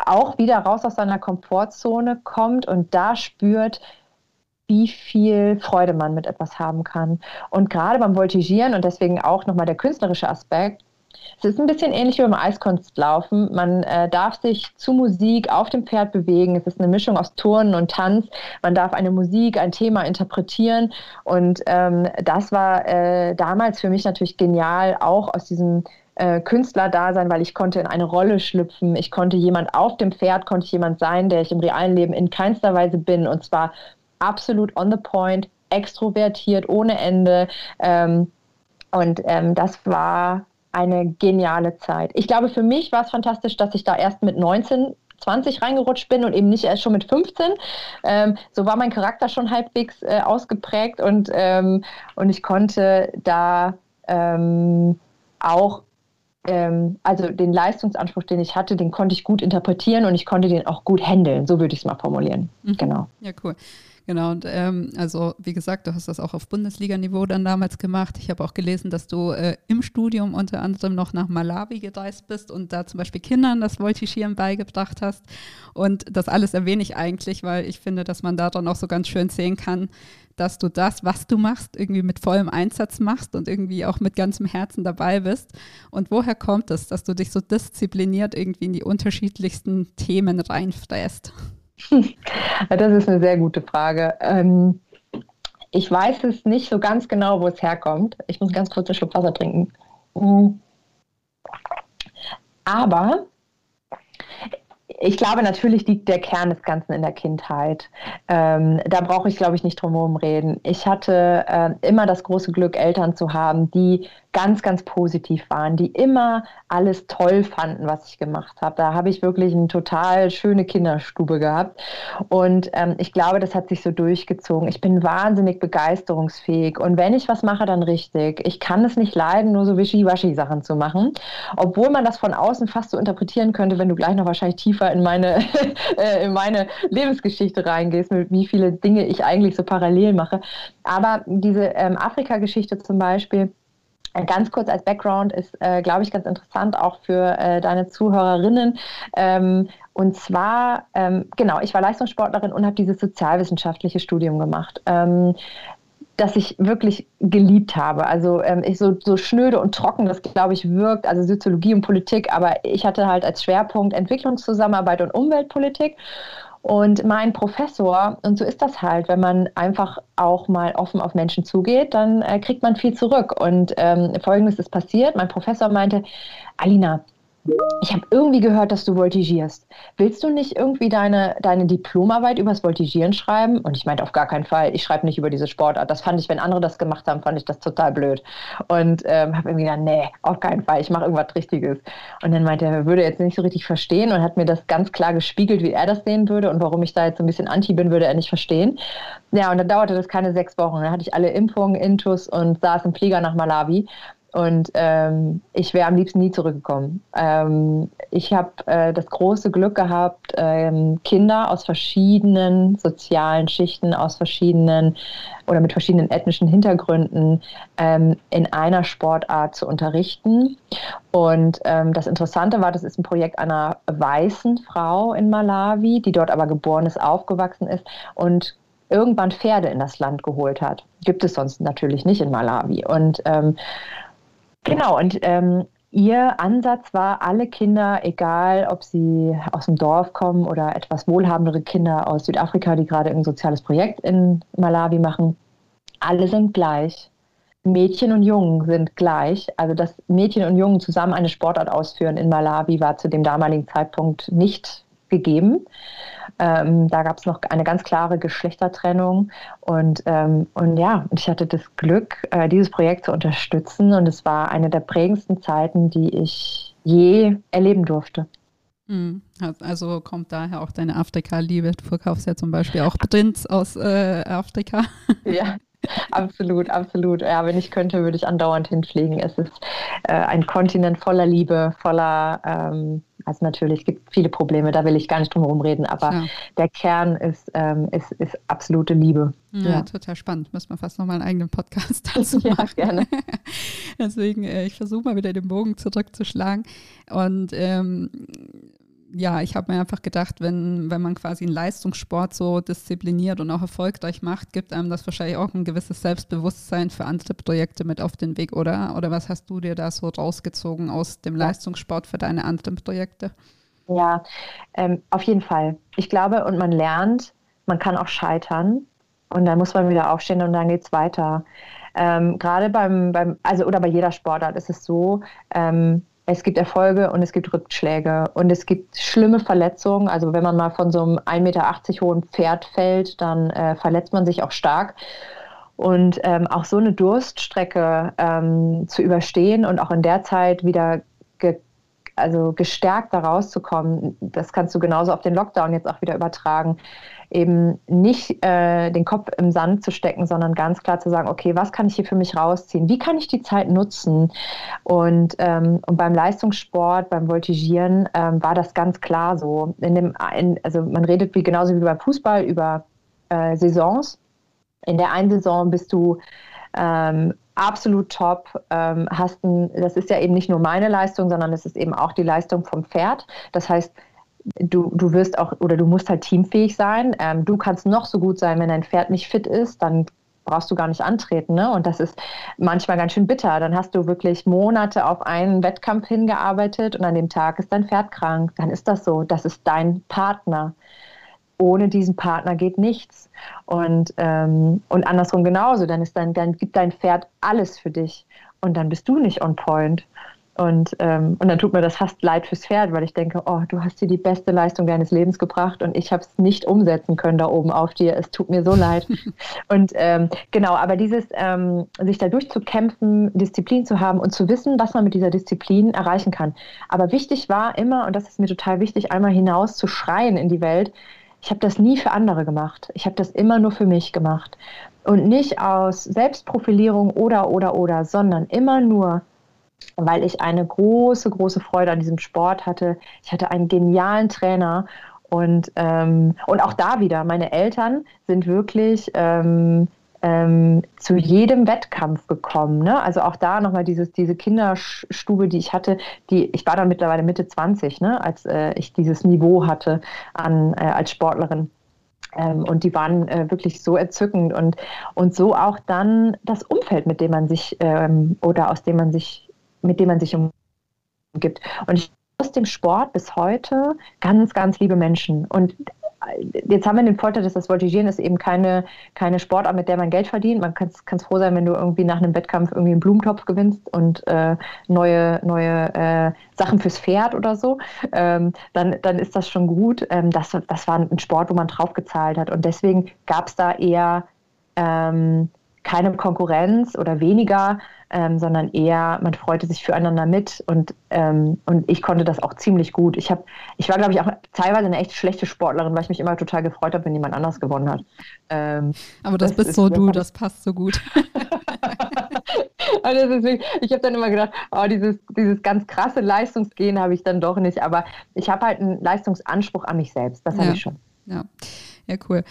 auch wieder raus aus seiner Komfortzone kommt und da spürt, wie viel Freude man mit etwas haben kann. Und gerade beim Voltigieren und deswegen auch nochmal der künstlerische Aspekt, es ist ein bisschen ähnlich wie beim Eiskunstlaufen. Man äh, darf sich zu Musik auf dem Pferd bewegen. Es ist eine Mischung aus Turnen und Tanz. Man darf eine Musik, ein Thema interpretieren. Und ähm, das war äh, damals für mich natürlich genial, auch aus diesem äh, Künstler-Dasein, weil ich konnte in eine Rolle schlüpfen. Ich konnte jemand auf dem Pferd, konnte ich jemand sein, der ich im realen Leben in keinster Weise bin. Und zwar absolut on the point, extrovertiert, ohne Ende. Ähm, und ähm, das war eine geniale Zeit. Ich glaube, für mich war es fantastisch, dass ich da erst mit 19 20 reingerutscht bin und eben nicht erst schon mit 15. Ähm, so war mein Charakter schon halbwegs äh, ausgeprägt und, ähm, und ich konnte da ähm, auch, ähm, also den Leistungsanspruch, den ich hatte, den konnte ich gut interpretieren und ich konnte den auch gut handeln. So würde ich es mal formulieren. Mhm. Genau. Ja, cool. Genau, und ähm, also wie gesagt, du hast das auch auf Bundesliga-Niveau dann damals gemacht. Ich habe auch gelesen, dass du äh, im Studium unter anderem noch nach Malawi gereist bist und da zum Beispiel Kindern das Voltigieren beigebracht hast. Und das alles erwähne ich eigentlich, weil ich finde, dass man da dann auch so ganz schön sehen kann, dass du das, was du machst, irgendwie mit vollem Einsatz machst und irgendwie auch mit ganzem Herzen dabei bist. Und woher kommt es, dass du dich so diszipliniert irgendwie in die unterschiedlichsten Themen reinfräst? Das ist eine sehr gute Frage. Ähm, ich weiß es nicht so ganz genau, wo es herkommt. Ich muss ganz kurz einen Schluck Wasser trinken. Mm. Aber ich glaube, natürlich liegt der Kern des Ganzen in der Kindheit. Ähm, da brauche ich, glaube ich, nicht drum herum reden. Ich hatte äh, immer das große Glück, Eltern zu haben, die ganz, ganz positiv waren, die immer alles toll fanden, was ich gemacht habe. Da habe ich wirklich eine total schöne Kinderstube gehabt. Und ähm, ich glaube, das hat sich so durchgezogen. Ich bin wahnsinnig begeisterungsfähig. Und wenn ich was mache, dann richtig. Ich kann es nicht leiden, nur so wischiwaschi-Sachen zu machen. Obwohl man das von außen fast so interpretieren könnte, wenn du gleich noch wahrscheinlich tiefer in meine, <laughs> äh, in meine Lebensgeschichte reingehst, mit wie viele Dinge ich eigentlich so parallel mache. Aber diese ähm, Afrika-Geschichte zum Beispiel, Ganz kurz als Background ist, äh, glaube ich, ganz interessant auch für äh, deine Zuhörerinnen. Ähm, und zwar, ähm, genau, ich war Leistungssportlerin und habe dieses sozialwissenschaftliche Studium gemacht. Ähm, das ich wirklich geliebt habe. Also ähm, ich so, so schnöde und trocken, das glaube ich wirkt, also Soziologie und Politik, aber ich hatte halt als Schwerpunkt Entwicklungszusammenarbeit und Umweltpolitik. Und mein Professor, und so ist das halt, wenn man einfach auch mal offen auf Menschen zugeht, dann äh, kriegt man viel zurück. Und ähm, folgendes ist passiert: Mein Professor meinte, Alina, ich habe irgendwie gehört, dass du voltigierst. Willst du nicht irgendwie deine, deine Diplomarbeit übers Voltigieren schreiben? Und ich meinte auf gar keinen Fall, ich schreibe nicht über diese Sportart. Das fand ich, wenn andere das gemacht haben, fand ich das total blöd. Und ähm, habe irgendwie gedacht, nee, auf keinen Fall, ich mache irgendwas Richtiges. Und dann meinte er, er würde jetzt nicht so richtig verstehen und hat mir das ganz klar gespiegelt, wie er das sehen würde und warum ich da jetzt so ein bisschen anti bin, würde er nicht verstehen. Ja, und dann dauerte das keine sechs Wochen. Dann hatte ich alle Impfungen, Intus und saß im Flieger nach Malawi und ähm, ich wäre am liebsten nie zurückgekommen. Ähm, ich habe äh, das große Glück gehabt, ähm, Kinder aus verschiedenen sozialen Schichten, aus verschiedenen oder mit verschiedenen ethnischen Hintergründen ähm, in einer Sportart zu unterrichten. Und ähm, das Interessante war, das ist ein Projekt einer weißen Frau in Malawi, die dort aber geboren ist, aufgewachsen ist und irgendwann Pferde in das Land geholt hat. Gibt es sonst natürlich nicht in Malawi. Und ähm, Genau, und ähm, Ihr Ansatz war, alle Kinder, egal ob sie aus dem Dorf kommen oder etwas wohlhabendere Kinder aus Südafrika, die gerade ein soziales Projekt in Malawi machen, alle sind gleich. Mädchen und Jungen sind gleich. Also, dass Mädchen und Jungen zusammen eine Sportart ausführen in Malawi, war zu dem damaligen Zeitpunkt nicht gegeben. Ähm, da gab es noch eine ganz klare Geschlechtertrennung. Und, ähm, und ja, ich hatte das Glück, äh, dieses Projekt zu unterstützen. Und es war eine der prägendsten Zeiten, die ich je erleben durfte. Hm, also kommt daher auch deine Afrika-Liebe. Du verkaufst ja zum Beispiel auch Prints aus äh, Afrika. <laughs> Ja, absolut, absolut. Ja, wenn ich könnte, würde ich andauernd hinfliegen. Es ist äh, ein Kontinent voller Liebe, voller ähm, also natürlich gibt es viele Probleme, da will ich gar nicht drum herum reden, aber ja. der Kern ist, ähm, ist, ist absolute Liebe. Ja, ja, total spannend. Müssen wir fast nochmal einen eigenen Podcast <laughs> dazu machen. Ja, gerne. <laughs> Deswegen, äh, ich versuche mal wieder den Bogen zurückzuschlagen. Und ähm, ja, ich habe mir einfach gedacht, wenn, wenn man quasi einen Leistungssport so diszipliniert und auch erfolgreich macht, gibt einem das wahrscheinlich auch ein gewisses Selbstbewusstsein für andere Projekte mit auf den Weg, oder? Oder was hast du dir da so rausgezogen aus dem Leistungssport für deine anderen Projekte? Ja, ähm, auf jeden Fall. Ich glaube, und man lernt, man kann auch scheitern und dann muss man wieder aufstehen und dann geht es weiter. Ähm, Gerade beim, beim, also oder bei jeder Sportart ist es so, ähm, es gibt Erfolge und es gibt Rückschläge und es gibt schlimme Verletzungen. Also wenn man mal von so einem 1,80 Meter hohen Pferd fällt, dann äh, verletzt man sich auch stark. Und ähm, auch so eine Durststrecke ähm, zu überstehen und auch in der Zeit wieder ge also gestärkt da rauszukommen, das kannst du genauso auf den Lockdown jetzt auch wieder übertragen eben nicht äh, den Kopf im Sand zu stecken, sondern ganz klar zu sagen, okay, was kann ich hier für mich rausziehen? Wie kann ich die Zeit nutzen? Und, ähm, und beim Leistungssport, beim Voltigieren ähm, war das ganz klar so. In dem, in, also man redet wie genauso wie beim Fußball über äh, Saisons. In der einen Saison bist du ähm, absolut top. Ähm, hast ein, das ist ja eben nicht nur meine Leistung, sondern es ist eben auch die Leistung vom Pferd. Das heißt, du, du wirst auch oder du musst halt teamfähig sein. Ähm, du kannst noch so gut sein, wenn dein Pferd nicht fit ist, dann brauchst du gar nicht antreten. Ne? Und das ist manchmal ganz schön bitter. Dann hast du wirklich Monate auf einen Wettkampf hingearbeitet und an dem Tag ist dein Pferd krank. Dann ist das so. Das ist dein Partner. Ohne diesen Partner geht nichts. Und, ähm, und andersrum genauso. Dann, ist dein, dann gibt dein Pferd alles für dich. Und dann bist du nicht on point. Und, ähm, und dann tut mir das fast leid fürs Pferd, weil ich denke, oh, du hast dir die beste Leistung deines Lebens gebracht und ich habe es nicht umsetzen können da oben auf dir. Es tut mir so leid. <laughs> und ähm, genau, aber dieses, ähm, sich da durchzukämpfen, Disziplin zu haben und zu wissen, was man mit dieser Disziplin erreichen kann. Aber wichtig war immer, und das ist mir total wichtig, einmal hinaus zu schreien in die Welt, ich habe das nie für andere gemacht. Ich habe das immer nur für mich gemacht. Und nicht aus Selbstprofilierung oder, oder, oder, sondern immer nur weil ich eine große, große Freude an diesem Sport hatte. Ich hatte einen genialen Trainer und, ähm, und auch da wieder, meine Eltern sind wirklich ähm, ähm, zu jedem Wettkampf gekommen. Ne? Also auch da nochmal dieses, diese Kinderstube, die ich hatte, die, ich war dann mittlerweile Mitte 20, ne? als äh, ich dieses Niveau hatte an, äh, als Sportlerin. Ähm, und die waren äh, wirklich so entzückend und, und so auch dann das Umfeld, mit dem man sich ähm, oder aus dem man sich, mit dem man sich umgibt. Und ich aus dem Sport bis heute ganz, ganz liebe Menschen. Und jetzt haben wir den Vorteil, dass das Voltigieren ist eben keine, keine Sportart, mit der man Geld verdient. Man kann es froh sein, wenn du irgendwie nach einem Wettkampf irgendwie einen Blumentopf gewinnst und äh, neue, neue äh, Sachen fürs Pferd oder so. Ähm, dann, dann ist das schon gut. Ähm, das, das war ein Sport, wo man drauf gezahlt hat. Und deswegen gab es da eher ähm, keine Konkurrenz oder weniger, ähm, sondern eher, man freute sich füreinander mit und, ähm, und ich konnte das auch ziemlich gut. Ich, hab, ich war, glaube ich, auch teilweise eine echt schlechte Sportlerin, weil ich mich immer total gefreut habe, wenn jemand anders gewonnen hat. Ähm, Aber das, das bist so du, das passt so gut. <laughs> also deswegen, ich habe dann immer gedacht, oh, dieses, dieses ganz krasse Leistungsgehen habe ich dann doch nicht. Aber ich habe halt einen Leistungsanspruch an mich selbst. Das ja. habe ich schon. Ja, ja, cool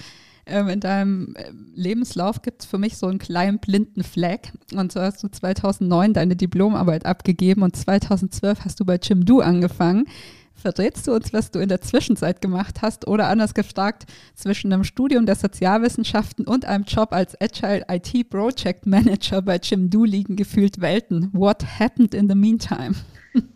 ähm, in deinem äh, Lebenslauf gibt es für mich so einen kleinen blinden Fleck. Und so hast du 2009 deine Diplomarbeit abgegeben und 2012 hast du bei Chimdu angefangen. Verrätst du uns, was du in der Zwischenzeit gemacht hast oder anders gefragt, zwischen einem Studium der Sozialwissenschaften und einem Job als Agile IT Project Manager bei Chimdu liegen gefühlt Welten. What happened in the meantime?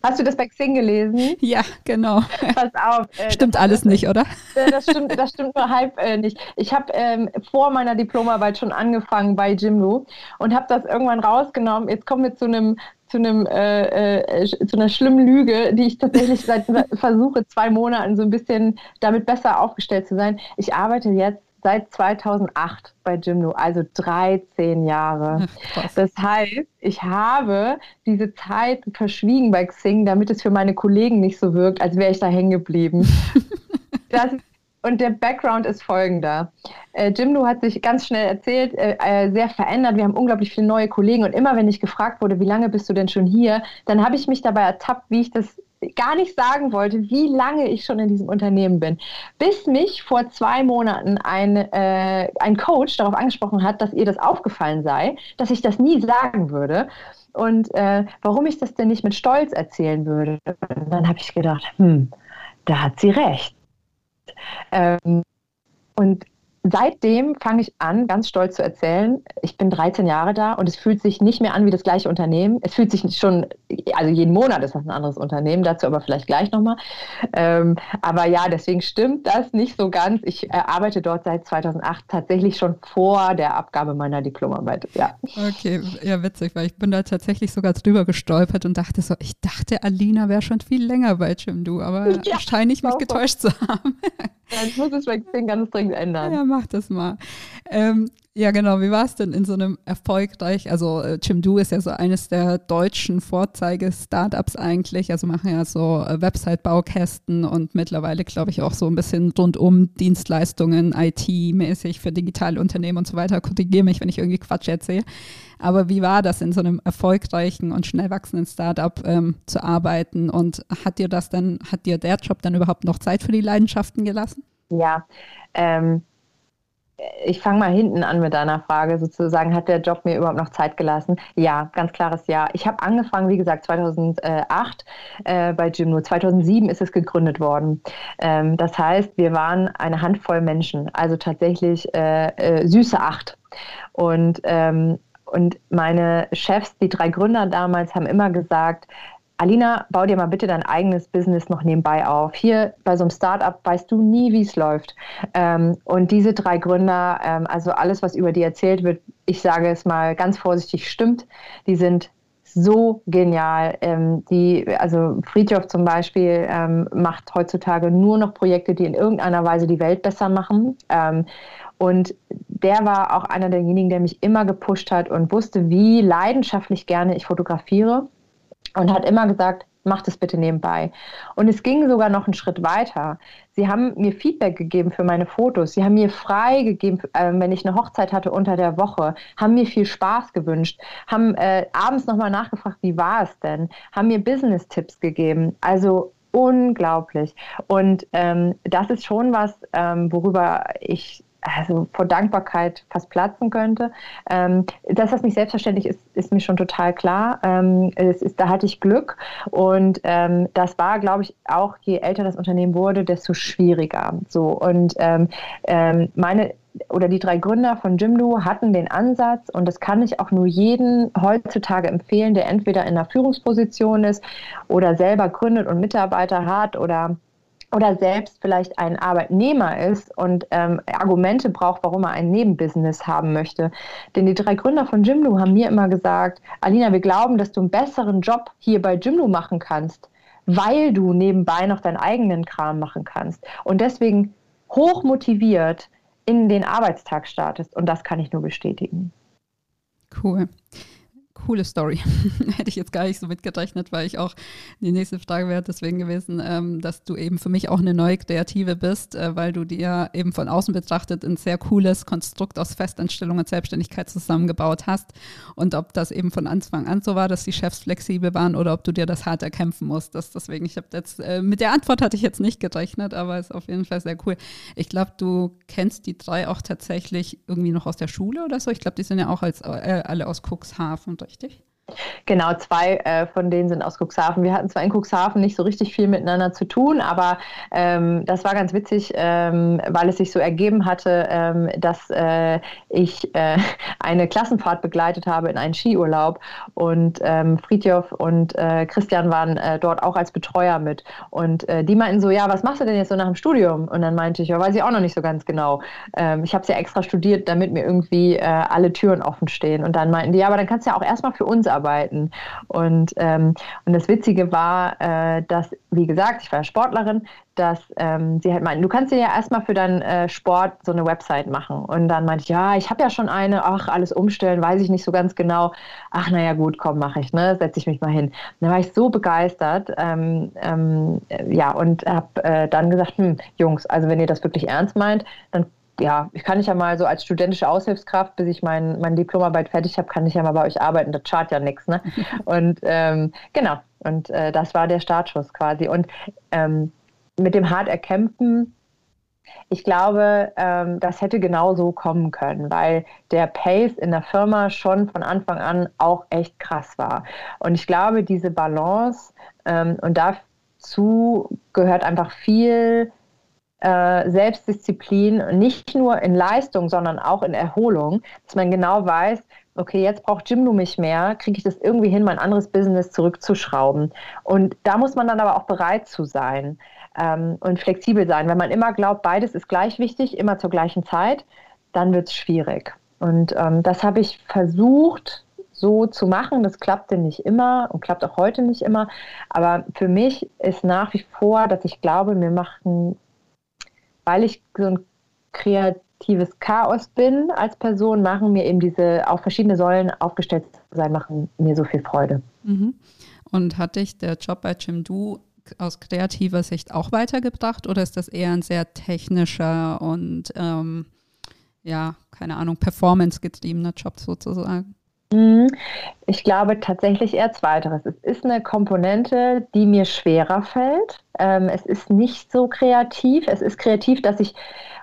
Hast du das bei Xing gelesen? Ja, genau. Pass auf. Äh, stimmt das, alles das, nicht, oder? Äh, das stimmt, das stimmt nur halb äh, nicht. Ich habe ähm, vor meiner Diplomarbeit schon angefangen bei Jimdo und habe das irgendwann rausgenommen. Jetzt kommen wir zu einem zu einem äh, äh, zu einer schlimmen Lüge, die ich tatsächlich seit <laughs> versuche zwei Monaten so ein bisschen damit besser aufgestellt zu sein. Ich arbeite jetzt seit 2008 bei Gymno, also 13 Jahre. Das heißt, ich habe diese Zeit verschwiegen bei Xing, damit es für meine Kollegen nicht so wirkt, als wäre ich da hängen geblieben. <laughs> das, und der Background ist folgender. Äh, Jimdo hat sich ganz schnell erzählt, äh, äh, sehr verändert. Wir haben unglaublich viele neue Kollegen und immer wenn ich gefragt wurde, wie lange bist du denn schon hier, dann habe ich mich dabei ertappt, wie ich das gar nicht sagen wollte, wie lange ich schon in diesem Unternehmen bin. Bis mich vor zwei Monaten ein, äh, ein Coach darauf angesprochen hat, dass ihr das aufgefallen sei, dass ich das nie sagen würde. Und äh, warum ich das denn nicht mit Stolz erzählen würde. Und dann habe ich gedacht, hm, da hat sie recht. Ähm, und seitdem fange ich an, ganz stolz zu erzählen, ich bin 13 Jahre da und es fühlt sich nicht mehr an wie das gleiche Unternehmen. Es fühlt sich schon, also jeden Monat ist das ein anderes Unternehmen, dazu aber vielleicht gleich nochmal. Ähm, aber ja, deswegen stimmt das nicht so ganz. Ich äh, arbeite dort seit 2008 tatsächlich schon vor der Abgabe meiner Diplomarbeit. Ja. Okay, ja, witzig, weil ich bin da tatsächlich sogar drüber gestolpert und dachte so, ich dachte, Alina wäre schon viel länger bei Jimdo, aber <laughs> ja, scheine ich mich getäuscht zu haben. Ja, ich muss es bei Xing ganz dringend ändern. Ja, mach das mal. Ähm, ja, genau. Wie war es denn in so einem erfolgreich, also äh, Chimdu ist ja so eines der deutschen Vorzeige-Startups eigentlich, also machen ja so äh, Website-Baukästen und mittlerweile, glaube ich, auch so ein bisschen rundum Dienstleistungen, IT-mäßig für digitale Unternehmen und so weiter. Korrigiere mich, wenn ich irgendwie Quatsch erzähle. Aber wie war das in so einem erfolgreichen und schnell wachsenden Startup ähm, zu arbeiten und hat dir das dann, hat dir der Job dann überhaupt noch Zeit für die Leidenschaften gelassen? Ja, ähm, ich fange mal hinten an mit deiner Frage, sozusagen, hat der Job mir überhaupt noch Zeit gelassen? Ja, ganz klares Ja. Ich habe angefangen, wie gesagt, 2008 äh, bei Gymno. 2007 ist es gegründet worden. Ähm, das heißt, wir waren eine Handvoll Menschen, also tatsächlich äh, äh, süße acht. Und, ähm, und meine Chefs, die drei Gründer damals, haben immer gesagt, Alina, bau dir mal bitte dein eigenes Business noch nebenbei auf. Hier bei so einem Startup weißt du nie, wie es läuft. Ähm, und diese drei Gründer, ähm, also alles, was über die erzählt wird, ich sage es mal ganz vorsichtig, stimmt. Die sind so genial. Ähm, die, also Friedhof zum Beispiel ähm, macht heutzutage nur noch Projekte, die in irgendeiner Weise die Welt besser machen. Ähm, und der war auch einer derjenigen, der mich immer gepusht hat und wusste, wie leidenschaftlich gerne ich fotografiere und hat immer gesagt, mach das bitte nebenbei. Und es ging sogar noch einen Schritt weiter. Sie haben mir Feedback gegeben für meine Fotos. Sie haben mir frei gegeben, äh, wenn ich eine Hochzeit hatte unter der Woche, haben mir viel Spaß gewünscht, haben äh, abends nochmal nachgefragt, wie war es denn, haben mir Business-Tipps gegeben. Also unglaublich. Und ähm, das ist schon was, ähm, worüber ich also vor Dankbarkeit fast platzen könnte. Ähm, dass das nicht selbstverständlich ist, ist mir schon total klar. Ähm, ist, da hatte ich Glück und ähm, das war, glaube ich, auch je älter das Unternehmen wurde, desto schwieriger. So und ähm, ähm, meine oder die drei Gründer von Jimdo hatten den Ansatz, und das kann ich auch nur jeden heutzutage empfehlen, der entweder in einer Führungsposition ist oder selber gründet und Mitarbeiter hat oder oder selbst vielleicht ein Arbeitnehmer ist und ähm, Argumente braucht, warum er ein Nebenbusiness haben möchte. Denn die drei Gründer von Jimdo haben mir immer gesagt, Alina, wir glauben, dass du einen besseren Job hier bei Jimdo machen kannst, weil du nebenbei noch deinen eigenen Kram machen kannst. Und deswegen hoch motiviert in den Arbeitstag startest. Und das kann ich nur bestätigen. Cool coole Story. <laughs> Hätte ich jetzt gar nicht so mitgerechnet, weil ich auch die nächste Frage wäre deswegen gewesen, ähm, dass du eben für mich auch eine neue Kreative bist, äh, weil du dir eben von außen betrachtet ein sehr cooles Konstrukt aus Festanstellung und Selbstständigkeit zusammengebaut hast. Und ob das eben von Anfang an so war, dass die Chefs flexibel waren oder ob du dir das hart erkämpfen musstest. Deswegen, ich habe jetzt, äh, mit der Antwort hatte ich jetzt nicht gerechnet, aber ist auf jeden Fall sehr cool. Ich glaube, du kennst die drei auch tatsächlich irgendwie noch aus der Schule oder so. Ich glaube, die sind ja auch als, äh, alle aus Cuxhaven richtig? Genau, zwei äh, von denen sind aus Cuxhaven. Wir hatten zwar in Cuxhaven nicht so richtig viel miteinander zu tun, aber ähm, das war ganz witzig, ähm, weil es sich so ergeben hatte, ähm, dass äh, ich äh, <laughs> eine Klassenfahrt begleitet habe in einen Skiurlaub und ähm, Friedjof und äh, Christian waren äh, dort auch als Betreuer mit. Und äh, die meinten so, ja, was machst du denn jetzt so nach dem Studium? Und dann meinte ich, ja, weiß ich auch noch nicht so ganz genau. Ähm, ich habe es ja extra studiert, damit mir irgendwie alle Türen offen stehen. Und dann meinten die, ja, aber dann kannst du ja auch erstmal für uns arbeiten arbeiten. Und, ähm, und das Witzige war, äh, dass, wie gesagt, ich war Sportlerin, dass ähm, sie halt meinten, du kannst dir ja erstmal für deinen äh, Sport so eine Website machen. Und dann meinte ich, ja, ich habe ja schon eine, ach, alles umstellen, weiß ich nicht so ganz genau. Ach, naja, gut, komm, mache ich, ne? Setze ich mich mal hin. Und dann war ich so begeistert, ähm, ähm, ja, und habe äh, dann gesagt, hm, Jungs, also wenn ihr das wirklich ernst meint, dann ja, ich kann ich ja mal so als studentische Aushilfskraft, bis ich mein, meine Diplomarbeit fertig habe, kann ich ja mal bei euch arbeiten. Das schadet ja nichts. Ne? <laughs> Und ähm, genau, und äh, das war der Startschuss quasi. Und ähm, mit dem hart erkämpfen, ich glaube, ähm, das hätte genau so kommen können, weil der Pace in der Firma schon von Anfang an auch echt krass war. Und ich glaube, diese Balance ähm, und dazu gehört einfach viel äh, Selbstdisziplin, nicht nur in Leistung, sondern auch in Erholung, dass man genau weiß, okay, jetzt braucht Jimdo mich mehr, kriege ich das irgendwie hin, mein anderes Business zurückzuschrauben. Und da muss man dann aber auch bereit zu sein ähm, und flexibel sein. Wenn man immer glaubt, beides ist gleich wichtig, immer zur gleichen Zeit, dann wird es schwierig. Und ähm, das habe ich versucht so zu machen. Das klappte nicht immer und klappt auch heute nicht immer. Aber für mich ist nach wie vor, dass ich glaube, mir machen weil ich so ein kreatives Chaos bin als Person, machen mir eben diese auf verschiedene Säulen aufgestellt sein, machen mir so viel Freude. Mhm. Und hat dich der Job bei Jim Du aus kreativer Sicht auch weitergebracht oder ist das eher ein sehr technischer und ähm, ja, keine Ahnung, performance-getriebener Job sozusagen? Mhm. Ich glaube tatsächlich eher zweiteres. Es ist eine Komponente, die mir schwerer fällt. Ähm, es ist nicht so kreativ. Es ist kreativ, dass ich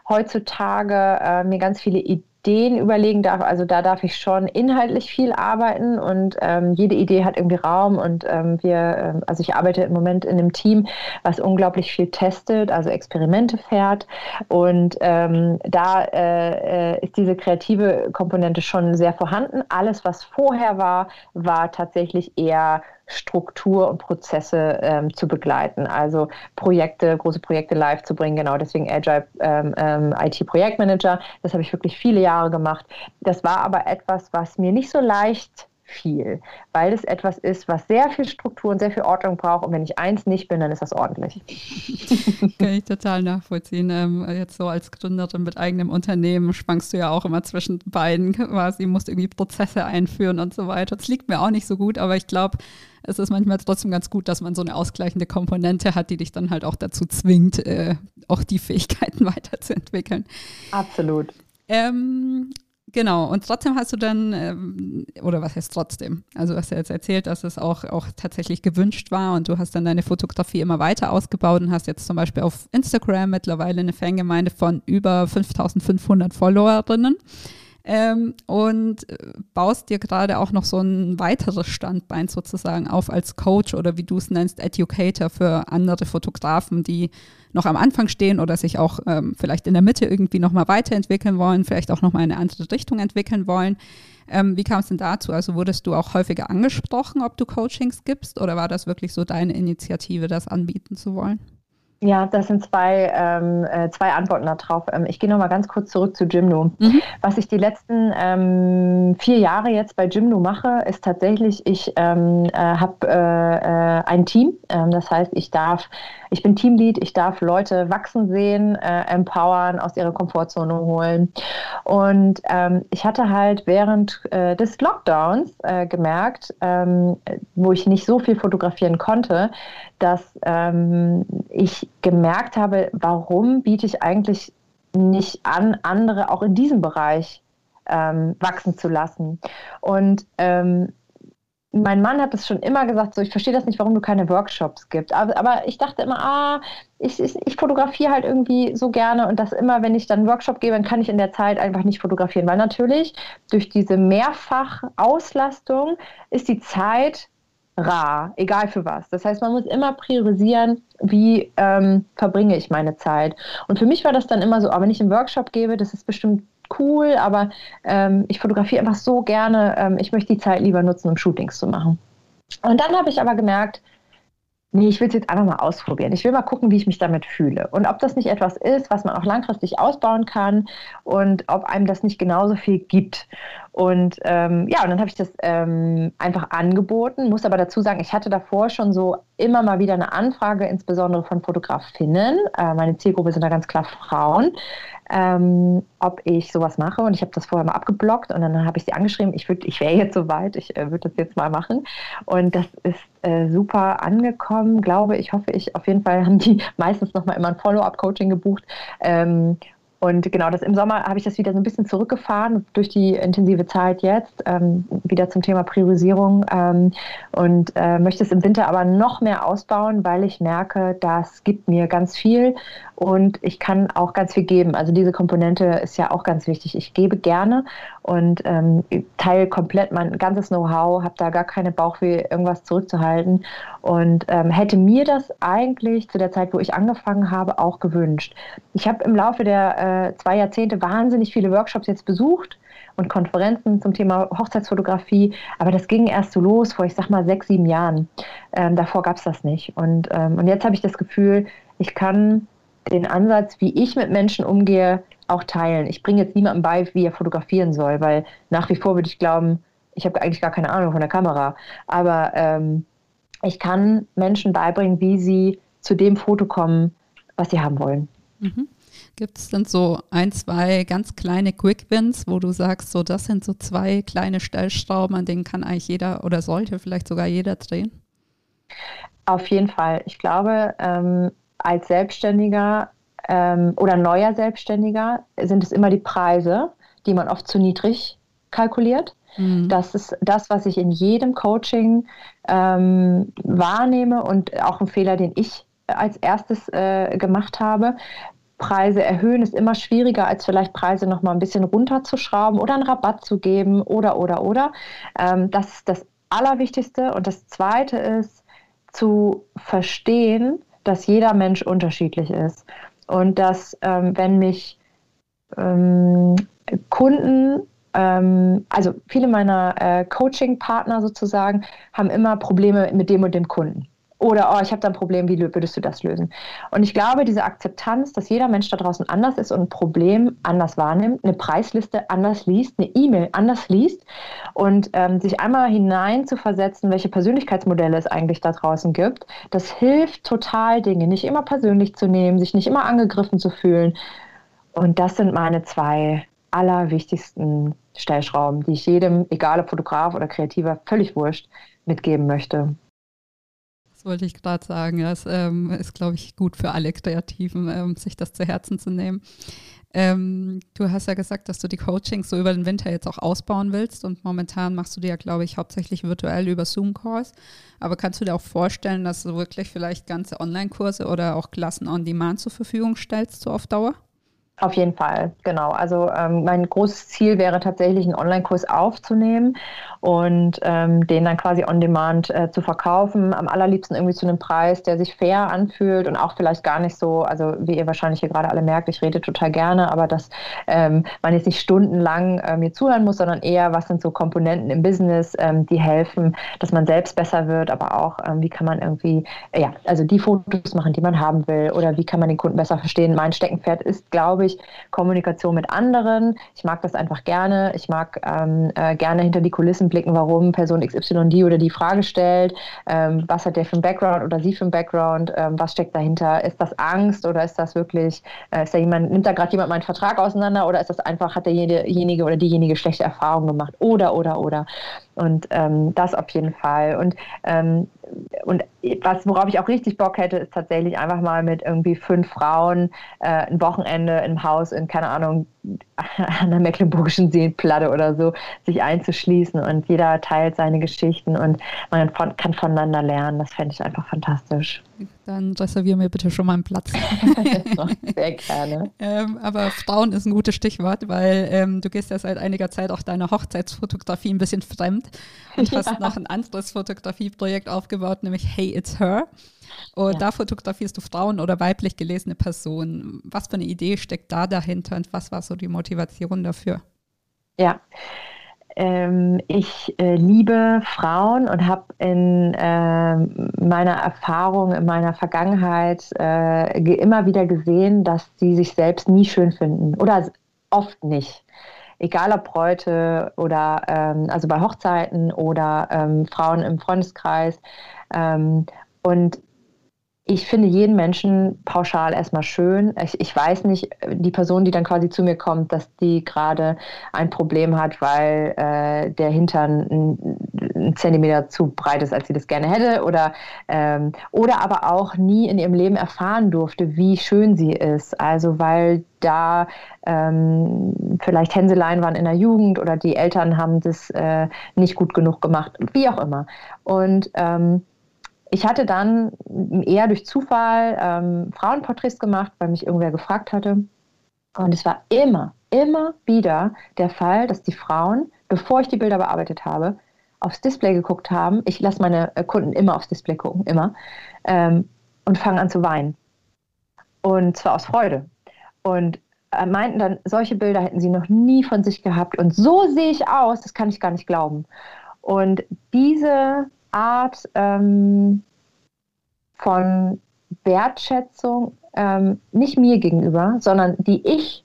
heutzutage äh, mir ganz viele Ideen Ideen überlegen darf. Also da darf ich schon inhaltlich viel arbeiten und ähm, jede Idee hat irgendwie Raum und ähm, wir, äh, also ich arbeite im Moment in einem Team, was unglaublich viel testet, also Experimente fährt und ähm, da äh, äh ist diese kreative Komponente schon sehr vorhanden. Alles, was vorher war, war tatsächlich eher Struktur und Prozesse ähm, zu begleiten. Also Projekte, große Projekte live zu bringen. Genau deswegen Agile ähm, ähm, IT-Projektmanager. Das habe ich wirklich viele Jahre gemacht. Das war aber etwas, was mir nicht so leicht viel, weil es etwas ist, was sehr viel Struktur und sehr viel Ordnung braucht. Und wenn ich eins nicht bin, dann ist das ordentlich. <laughs> <laughs> Kann ich total nachvollziehen. Ähm, jetzt so als Gründerin mit eigenem Unternehmen schwankst du ja auch immer zwischen beiden quasi, musst irgendwie Prozesse einführen und so weiter. Das liegt mir auch nicht so gut, aber ich glaube, es ist manchmal trotzdem ganz gut, dass man so eine ausgleichende Komponente hat, die dich dann halt auch dazu zwingt, äh, auch die Fähigkeiten <laughs> weiterzuentwickeln. Absolut. Ähm, Genau, und trotzdem hast du dann, ähm, oder was heißt trotzdem? Also du hast ja jetzt erzählt, dass es auch, auch tatsächlich gewünscht war und du hast dann deine Fotografie immer weiter ausgebaut und hast jetzt zum Beispiel auf Instagram mittlerweile eine Fangemeinde von über 5500 Followerinnen ähm, und äh, baust dir gerade auch noch so ein weiteres Standbein sozusagen auf als Coach oder wie du es nennst, Educator für andere Fotografen, die noch am Anfang stehen oder sich auch ähm, vielleicht in der Mitte irgendwie nochmal weiterentwickeln wollen, vielleicht auch nochmal in eine andere Richtung entwickeln wollen. Ähm, wie kam es denn dazu? Also wurdest du auch häufiger angesprochen, ob du Coachings gibst oder war das wirklich so deine Initiative, das anbieten zu wollen? Ja, das sind zwei, ähm, äh, zwei Antworten darauf. Ähm, ich gehe nochmal ganz kurz zurück zu Gymno. Mhm. Was ich die letzten ähm, vier Jahre jetzt bei Gymno mache, ist tatsächlich, ich ähm, äh, habe äh, äh, ein Team. Ähm, das heißt, ich darf, ich bin Teamlead, ich darf Leute wachsen sehen, äh, empowern, aus ihrer Komfortzone holen. Und ähm, ich hatte halt während äh, des Lockdowns gemerkt, wo ich nicht so viel fotografieren konnte, dass ich gemerkt habe, warum biete ich eigentlich nicht an, andere auch in diesem Bereich ähm, wachsen zu lassen. Und ähm, mein Mann hat es schon immer gesagt, so ich verstehe das nicht, warum du keine Workshops gibst. Aber, aber ich dachte immer, ah, ich, ich, ich, fotografiere halt irgendwie so gerne und das immer, wenn ich dann einen Workshop gebe, dann kann ich in der Zeit einfach nicht fotografieren. Weil natürlich durch diese Mehrfachauslastung ist die Zeit rar, egal für was. Das heißt, man muss immer priorisieren, wie ähm, verbringe ich meine Zeit. Und für mich war das dann immer so, aber wenn ich einen Workshop gebe, das ist bestimmt cool, aber ähm, ich fotografiere einfach so gerne, ähm, ich möchte die Zeit lieber nutzen, um Shootings zu machen. Und dann habe ich aber gemerkt, nee, ich will es jetzt einfach mal ausprobieren. Ich will mal gucken, wie ich mich damit fühle. Und ob das nicht etwas ist, was man auch langfristig ausbauen kann und ob einem das nicht genauso viel gibt. Und ähm, ja, und dann habe ich das ähm, einfach angeboten, muss aber dazu sagen, ich hatte davor schon so immer mal wieder eine Anfrage, insbesondere von Fotografinnen. Äh, meine Zielgruppe sind da ganz klar Frauen, ähm, ob ich sowas mache. Und ich habe das vorher mal abgeblockt und dann habe ich sie angeschrieben, ich, ich wäre jetzt soweit, ich äh, würde das jetzt mal machen. Und das ist äh, super angekommen, glaube ich, hoffe ich. Auf jeden Fall haben die <laughs> meistens nochmal immer ein Follow-up-Coaching gebucht. Und genau, das im Sommer habe ich das wieder so ein bisschen zurückgefahren durch die intensive Zeit jetzt, ähm, wieder zum Thema Priorisierung ähm, und äh, möchte es im Winter aber noch mehr ausbauen, weil ich merke, das gibt mir ganz viel und ich kann auch ganz viel geben. Also diese Komponente ist ja auch ganz wichtig. Ich gebe gerne und ähm, teile komplett mein ganzes Know-how, habe da gar keine Bauchweh, irgendwas zurückzuhalten und ähm, hätte mir das eigentlich zu der Zeit, wo ich angefangen habe, auch gewünscht. Ich habe im Laufe der äh, zwei Jahrzehnte wahnsinnig viele Workshops jetzt besucht und Konferenzen zum Thema Hochzeitsfotografie. Aber das ging erst so los vor, ich sag mal, sechs, sieben Jahren. Ähm, davor gab es das nicht. Und, ähm, und jetzt habe ich das Gefühl, ich kann den Ansatz, wie ich mit Menschen umgehe, auch teilen. Ich bringe jetzt niemandem bei, wie er fotografieren soll, weil nach wie vor würde ich glauben, ich habe eigentlich gar keine Ahnung von der Kamera. Aber ähm, ich kann Menschen beibringen, wie sie zu dem Foto kommen, was sie haben wollen. Mhm. Gibt es dann so ein, zwei ganz kleine Quick Wins, wo du sagst, so das sind so zwei kleine Stellschrauben, an denen kann eigentlich jeder oder sollte vielleicht sogar jeder drehen? Auf jeden Fall. Ich glaube, ähm, als Selbstständiger ähm, oder neuer Selbstständiger sind es immer die Preise, die man oft zu niedrig kalkuliert. Mhm. Das ist das, was ich in jedem Coaching ähm, wahrnehme und auch ein Fehler, den ich als erstes äh, gemacht habe. Preise erhöhen ist immer schwieriger, als vielleicht Preise noch mal ein bisschen runterzuschrauben oder einen Rabatt zu geben oder, oder, oder. Ähm, das ist das Allerwichtigste. Und das Zweite ist zu verstehen, dass jeder Mensch unterschiedlich ist und dass ähm, wenn mich ähm, Kunden, ähm, also viele meiner äh, Coaching-Partner sozusagen, haben immer Probleme mit dem und dem Kunden. Oder, oh, ich habe da ein Problem, wie würdest du das lösen? Und ich glaube, diese Akzeptanz, dass jeder Mensch da draußen anders ist und ein Problem anders wahrnimmt, eine Preisliste anders liest, eine E-Mail anders liest und ähm, sich einmal hinein zu versetzen, welche Persönlichkeitsmodelle es eigentlich da draußen gibt, das hilft total, Dinge nicht immer persönlich zu nehmen, sich nicht immer angegriffen zu fühlen. Und das sind meine zwei allerwichtigsten Stellschrauben, die ich jedem, egal ob Fotograf oder Kreativer, völlig wurscht, mitgeben möchte. Das wollte ich gerade sagen. Das ähm, ist, glaube ich, gut für alle Kreativen, ähm, sich das zu Herzen zu nehmen. Ähm, du hast ja gesagt, dass du die Coachings so über den Winter jetzt auch ausbauen willst und momentan machst du die ja, glaube ich, hauptsächlich virtuell über Zoom-Calls. Aber kannst du dir auch vorstellen, dass du wirklich vielleicht ganze Online-Kurse oder auch Klassen on Demand zur Verfügung stellst, so auf Dauer? Auf jeden Fall, genau. Also ähm, mein großes Ziel wäre tatsächlich, einen Online-Kurs aufzunehmen und ähm, den dann quasi on demand äh, zu verkaufen. Am allerliebsten irgendwie zu einem Preis, der sich fair anfühlt und auch vielleicht gar nicht so, also wie ihr wahrscheinlich hier gerade alle merkt, ich rede total gerne, aber dass ähm, man jetzt nicht stundenlang äh, mir zuhören muss, sondern eher, was sind so Komponenten im Business, ähm, die helfen, dass man selbst besser wird, aber auch, ähm, wie kann man irgendwie, äh, ja, also die Fotos machen, die man haben will oder wie kann man den Kunden besser verstehen. Mein Steckenpferd ist, glaube ich, Kommunikation mit anderen. Ich mag das einfach gerne. Ich mag ähm, äh, gerne hinter die Kulissen blicken, warum Person XY die oder die Frage stellt. Ähm, was hat der für einen Background oder sie für einen Background? Ähm, was steckt dahinter? Ist das Angst oder ist das wirklich, äh, ist da jemand, nimmt da gerade jemand meinen Vertrag auseinander oder ist das einfach, hat derjenige oder diejenige schlechte Erfahrungen gemacht? Oder, oder, oder. Und ähm, das auf jeden Fall. Und, ähm, und was, worauf ich auch richtig Bock hätte, ist tatsächlich einfach mal mit irgendwie fünf Frauen äh, ein Wochenende im Haus in, keine Ahnung, <laughs> an der Mecklenburgischen Seenplatte oder so, sich einzuschließen und jeder teilt seine Geschichten und man kann voneinander lernen. Das fände ich einfach fantastisch. Dann reservier mir bitte schon mal einen Platz. <laughs> Sehr gerne. ähm, aber Frauen ist ein gutes Stichwort, weil ähm, du gehst ja seit einiger Zeit auch deiner Hochzeitsfotografie ein bisschen fremd und ja. hast noch ein anderes Fotografieprojekt aufgebaut, nämlich Hey It's Her. Und ja. da fotografierst du Frauen oder weiblich gelesene Personen. Was für eine Idee steckt da dahinter und was war so die Motivation dafür? Ja, ähm, ich äh, liebe Frauen und habe in äh, meiner Erfahrung, in meiner Vergangenheit äh, immer wieder gesehen, dass sie sich selbst nie schön finden oder oft nicht. Egal ob Bräute oder ähm, also bei Hochzeiten oder ähm, Frauen im Freundeskreis. Ähm, und ich finde jeden Menschen pauschal erstmal schön. Ich, ich, weiß nicht, die Person, die dann quasi zu mir kommt, dass die gerade ein Problem hat, weil äh, der Hintern ein, Zentimeter zu breit ist, als sie das gerne hätte. Oder, ähm, oder aber auch nie in ihrem Leben erfahren durfte, wie schön sie ist. Also weil da ähm, vielleicht Hänseleien waren in der Jugend oder die Eltern haben das äh, nicht gut genug gemacht, wie auch immer. Und ähm, ich hatte dann eher durch Zufall ähm, Frauenporträts gemacht, weil mich irgendwer gefragt hatte. Und es war immer, immer wieder der Fall, dass die Frauen, bevor ich die Bilder bearbeitet habe, aufs Display geguckt haben. Ich lasse meine äh, Kunden immer aufs Display gucken, immer. Ähm, und fangen an zu weinen. Und zwar aus Freude. Und äh, meinten dann, solche Bilder hätten sie noch nie von sich gehabt. Und so sehe ich aus, das kann ich gar nicht glauben. Und diese Art ähm, von Wertschätzung, ähm, nicht mir gegenüber, sondern die ich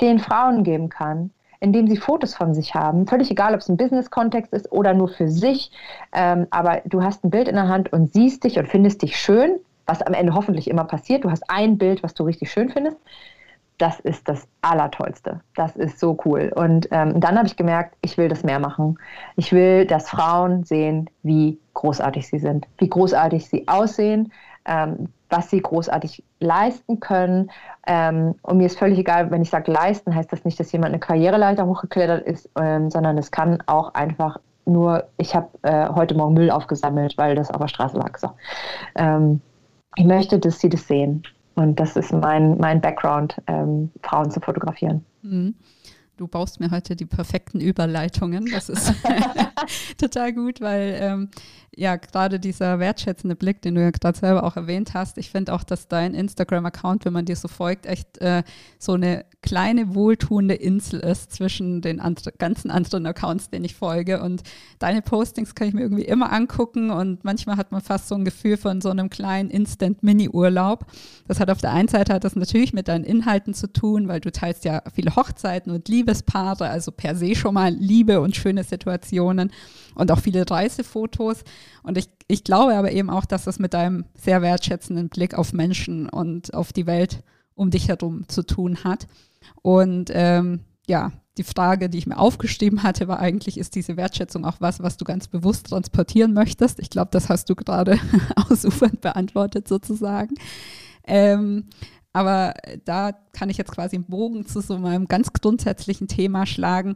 den Frauen geben kann, indem sie Fotos von sich haben. Völlig egal, ob es ein Business-Kontext ist oder nur für sich. Ähm, aber du hast ein Bild in der Hand und siehst dich und findest dich schön, was am Ende hoffentlich immer passiert. Du hast ein Bild, was du richtig schön findest das ist das Allertollste. Das ist so cool. Und ähm, dann habe ich gemerkt, ich will das mehr machen. Ich will, dass Frauen sehen, wie großartig sie sind, wie großartig sie aussehen, ähm, was sie großartig leisten können. Ähm, und mir ist völlig egal, wenn ich sage leisten, heißt das nicht, dass jemand eine Karriereleiter hochgeklettert ist, ähm, sondern es kann auch einfach nur, ich habe äh, heute Morgen Müll aufgesammelt, weil das auf der Straße lag. So. Ähm, ich möchte, dass sie das sehen. Und das ist mein, mein Background, ähm, Frauen zu fotografieren. Mhm. Du baust mir heute die perfekten Überleitungen. Das ist <laughs> <laughs> <laughs> total gut, weil ähm, ja, gerade dieser wertschätzende Blick, den du ja gerade selber auch erwähnt hast, ich finde auch, dass dein Instagram-Account, wenn man dir so folgt, echt äh, so eine kleine wohltuende Insel ist zwischen den andre, ganzen anderen Accounts, denen ich folge. Und deine Postings kann ich mir irgendwie immer angucken und manchmal hat man fast so ein Gefühl von so einem kleinen Instant-Mini-Urlaub. Das hat auf der einen Seite hat das natürlich mit deinen Inhalten zu tun, weil du teilst ja viele Hochzeiten und Liebespaare, also per se schon mal Liebe und schöne Situationen und auch viele Reisefotos. Und ich, ich glaube aber eben auch, dass das mit deinem sehr wertschätzenden Blick auf Menschen und auf die Welt um dich herum zu tun hat. Und ähm, ja, die Frage, die ich mir aufgeschrieben hatte, war eigentlich, ist diese Wertschätzung auch was, was du ganz bewusst transportieren möchtest? Ich glaube, das hast du gerade <laughs> ausufernd beantwortet sozusagen. Ähm, aber da kann ich jetzt quasi einen Bogen zu so meinem ganz grundsätzlichen Thema schlagen,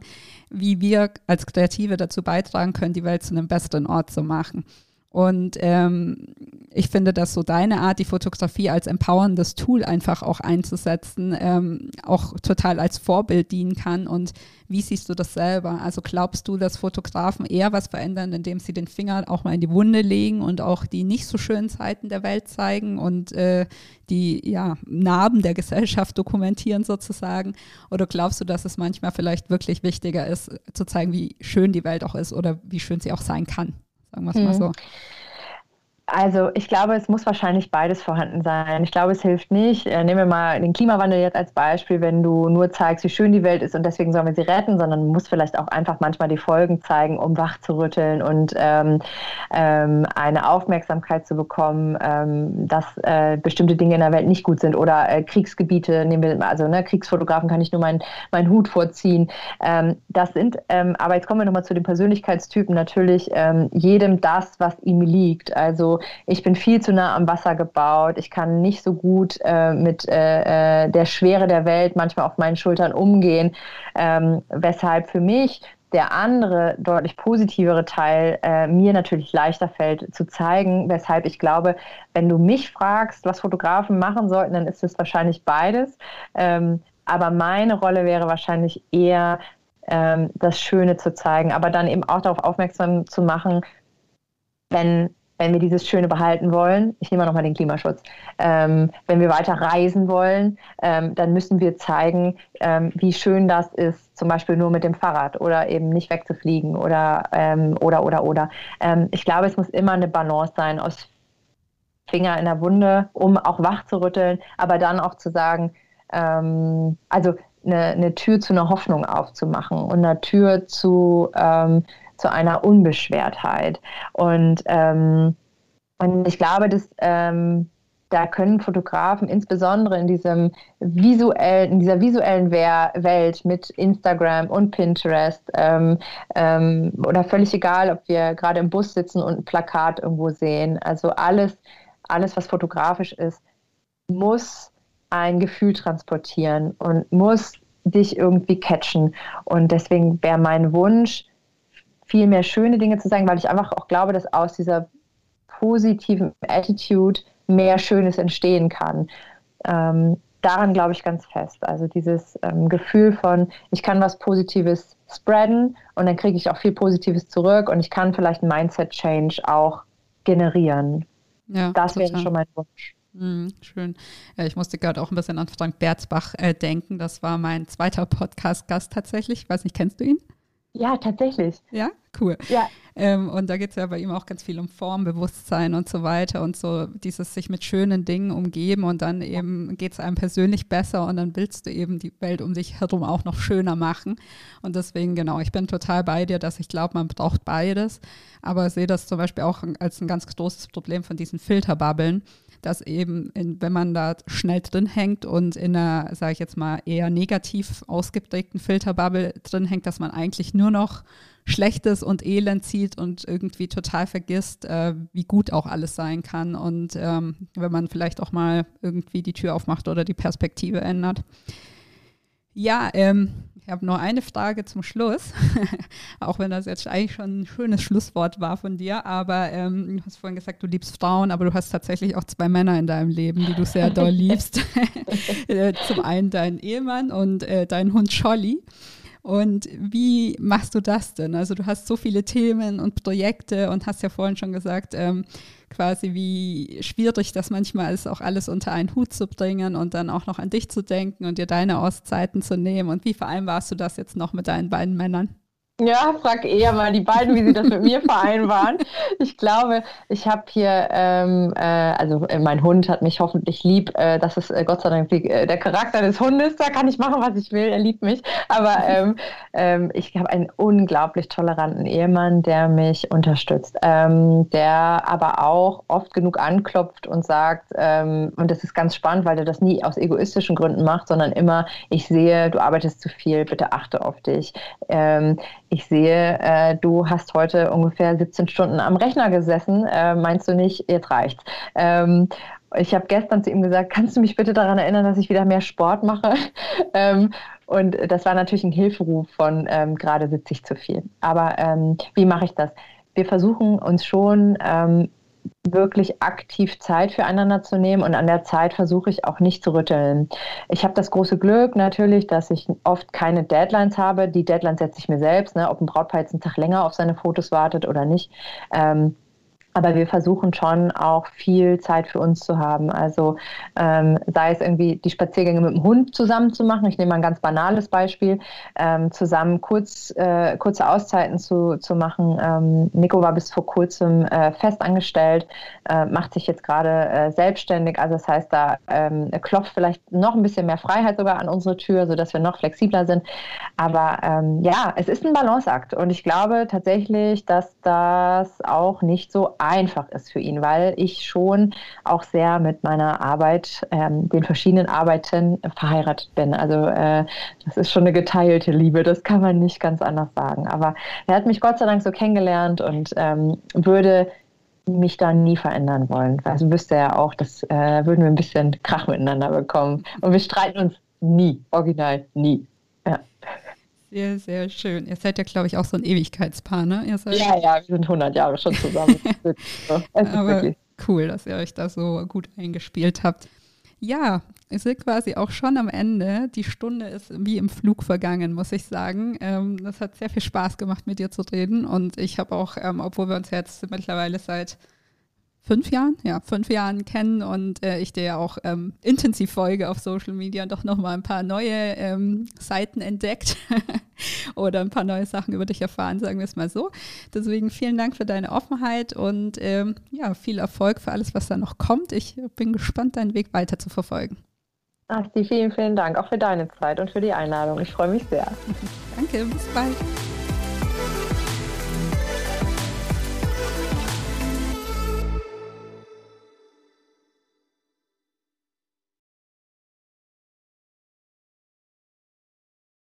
wie wir als Kreative dazu beitragen können, die Welt zu einem besseren Ort zu machen. Und ähm, ich finde, dass so deine Art, die Fotografie als empowerndes Tool einfach auch einzusetzen, ähm, auch total als Vorbild dienen kann. Und wie siehst du das selber? Also glaubst du, dass Fotografen eher was verändern, indem sie den Finger auch mal in die Wunde legen und auch die nicht so schönen Seiten der Welt zeigen und äh, die ja, Narben der Gesellschaft dokumentieren sozusagen? Oder glaubst du, dass es manchmal vielleicht wirklich wichtiger ist, zu zeigen, wie schön die Welt auch ist oder wie schön sie auch sein kann? Sagen wir es mal so. Also ich glaube, es muss wahrscheinlich beides vorhanden sein. Ich glaube, es hilft nicht. Äh, nehmen wir mal den Klimawandel jetzt als Beispiel, wenn du nur zeigst, wie schön die Welt ist und deswegen sollen wir sie retten, sondern muss vielleicht auch einfach manchmal die Folgen zeigen, um wach zu rütteln und ähm, ähm, eine Aufmerksamkeit zu bekommen, ähm, dass äh, bestimmte Dinge in der Welt nicht gut sind oder äh, Kriegsgebiete, nehmen wir also ne, Kriegsfotografen kann ich nur meinen mein Hut vorziehen. Ähm, das sind, ähm, aber jetzt kommen wir nochmal zu den Persönlichkeitstypen, natürlich ähm, jedem das, was ihm liegt. Also ich bin viel zu nah am Wasser gebaut, ich kann nicht so gut äh, mit äh, äh, der Schwere der Welt manchmal auf meinen Schultern umgehen, ähm, weshalb für mich der andere, deutlich positivere Teil äh, mir natürlich leichter fällt zu zeigen, weshalb ich glaube, wenn du mich fragst, was Fotografen machen sollten, dann ist es wahrscheinlich beides. Ähm, aber meine Rolle wäre wahrscheinlich eher, ähm, das Schöne zu zeigen, aber dann eben auch darauf aufmerksam zu machen, wenn wenn wir dieses Schöne behalten wollen, ich nehme nochmal den Klimaschutz, ähm, wenn wir weiter reisen wollen, ähm, dann müssen wir zeigen, ähm, wie schön das ist, zum Beispiel nur mit dem Fahrrad oder eben nicht wegzufliegen oder ähm, oder oder oder. Ähm, ich glaube, es muss immer eine Balance sein aus Finger in der Wunde, um auch wach zu rütteln, aber dann auch zu sagen, ähm, also eine, eine, Tür zu einer Hoffnung aufzumachen und eine Tür zu, ähm, zu einer Unbeschwertheit. Und, ähm, und ich glaube, dass ähm, da können Fotografen insbesondere in diesem visuellen, in dieser visuellen Welt mit Instagram und Pinterest ähm, ähm, oder völlig egal, ob wir gerade im Bus sitzen und ein Plakat irgendwo sehen. Also alles, alles, was fotografisch ist, muss ein Gefühl transportieren und muss dich irgendwie catchen. Und deswegen wäre mein Wunsch, viel mehr schöne Dinge zu sagen, weil ich einfach auch glaube, dass aus dieser positiven Attitude mehr Schönes entstehen kann. Ähm, daran glaube ich ganz fest. Also dieses ähm, Gefühl von, ich kann was Positives spreaden und dann kriege ich auch viel Positives zurück und ich kann vielleicht ein Mindset-Change auch generieren. Ja, das total. wäre schon mein Wunsch. Mm, schön. Ja, ich musste gerade auch ein bisschen an Frank Berzbach äh, denken. Das war mein zweiter Podcast-Gast tatsächlich. Ich weiß nicht, kennst du ihn? Ja, tatsächlich. Ja, cool. Ja. Ähm, und da geht es ja bei ihm auch ganz viel um Formbewusstsein und so weiter und so dieses sich mit schönen Dingen umgeben und dann eben geht es einem persönlich besser und dann willst du eben die Welt um dich herum auch noch schöner machen. Und deswegen, genau, ich bin total bei dir, dass ich glaube, man braucht beides, aber sehe das zum Beispiel auch als ein ganz großes Problem von diesen Filterbubbeln dass eben, in, wenn man da schnell drin hängt und in einer, sage ich jetzt mal, eher negativ ausgeprägten Filterbubble drin hängt, dass man eigentlich nur noch Schlechtes und Elend zieht und irgendwie total vergisst, äh, wie gut auch alles sein kann. Und ähm, wenn man vielleicht auch mal irgendwie die Tür aufmacht oder die Perspektive ändert. Ja, ähm, ich habe nur eine Frage zum Schluss, <laughs> auch wenn das jetzt eigentlich schon ein schönes Schlusswort war von dir. Aber ähm, du hast vorhin gesagt, du liebst Frauen, aber du hast tatsächlich auch zwei Männer in deinem Leben, die du sehr doll <laughs> liebst. <laughs> Äh, zum einen deinen Ehemann und äh, deinen Hund Scholli. Und wie machst du das denn? Also du hast so viele Themen und Projekte und hast ja vorhin schon gesagt, ähm, quasi wie schwierig das manchmal ist, auch alles unter einen Hut zu bringen und dann auch noch an dich zu denken und dir deine Auszeiten zu nehmen. Und wie vereinbarst du das jetzt noch mit deinen beiden Männern? Ja, frag eher mal die beiden, wie sie das mit mir <laughs> vereinbaren. Ich glaube, ich habe hier, ähm, äh, also äh, mein Hund hat mich hoffentlich lieb. Äh, das ist äh, Gott sei Dank die, äh, der Charakter des Hundes. Da kann ich machen, was ich will. Er liebt mich. Aber ähm, <laughs> ähm, ich habe einen unglaublich toleranten Ehemann, der mich unterstützt, ähm, der aber auch oft genug anklopft und sagt, ähm, und das ist ganz spannend, weil er das nie aus egoistischen Gründen macht, sondern immer, ich sehe, du arbeitest zu viel, bitte achte auf dich ähm, ich sehe, äh, du hast heute ungefähr 17 Stunden am Rechner gesessen. Äh, meinst du nicht, jetzt reicht's? Ähm, ich habe gestern zu ihm gesagt, kannst du mich bitte daran erinnern, dass ich wieder mehr Sport mache? <laughs> ähm, und das war natürlich ein Hilferuf von ähm, gerade sitze ich zu viel. Aber ähm, wie mache ich das? Wir versuchen uns schon ähm, wirklich aktiv Zeit füreinander zu nehmen und an der Zeit versuche ich auch nicht zu rütteln. Ich habe das große Glück natürlich, dass ich oft keine Deadlines habe. Die Deadlines setze ich mir selbst, ne, ob ein Brautpaar jetzt einen Tag länger auf seine Fotos wartet oder nicht. Ähm, aber wir versuchen schon auch viel Zeit für uns zu haben. Also ähm, sei es irgendwie die Spaziergänge mit dem Hund zusammen zu machen. Ich nehme mal ein ganz banales Beispiel. Ähm, zusammen kurz, äh, kurze Auszeiten zu, zu machen. Ähm, Nico war bis vor kurzem äh, festangestellt, äh, macht sich jetzt gerade äh, selbstständig. Also das heißt, da ähm, klopft vielleicht noch ein bisschen mehr Freiheit sogar an unsere Tür, sodass wir noch flexibler sind. Aber ähm, ja, es ist ein Balanceakt. Und ich glaube tatsächlich, dass das auch nicht so einfach ist für ihn, weil ich schon auch sehr mit meiner Arbeit, ähm, den verschiedenen Arbeiten verheiratet bin. Also äh, das ist schon eine geteilte Liebe, das kann man nicht ganz anders sagen. Aber er hat mich Gott sei Dank so kennengelernt und ähm, würde mich da nie verändern wollen. Also wüsste er auch, dass äh, würden wir ein bisschen Krach miteinander bekommen. Und wir streiten uns nie, original nie. Sehr, sehr schön. Ihr seid ja, glaube ich, auch so ein Ewigkeitspaar, ne? ja, ja, wir sind 100 Jahre schon zusammen. <laughs> Aber cool, dass ihr euch da so gut eingespielt habt. Ja, wir sind quasi auch schon am Ende. Die Stunde ist wie im Flug vergangen, muss ich sagen. Ähm, das hat sehr viel Spaß gemacht, mit dir zu reden. Und ich habe auch, ähm, obwohl wir uns jetzt mittlerweile seit fünf Jahren, ja, fünf Jahren kennen und äh, ich dir ja auch ähm, intensiv folge auf Social Media und doch nochmal ein paar neue ähm, Seiten entdeckt <laughs> oder ein paar neue Sachen über dich erfahren, sagen wir es mal so. Deswegen vielen Dank für deine Offenheit und ähm, ja, viel Erfolg für alles, was da noch kommt. Ich bin gespannt, deinen Weg weiter zu verfolgen. Asti, vielen, vielen Dank auch für deine Zeit und für die Einladung. Ich freue mich sehr. <laughs> Danke, bis bald.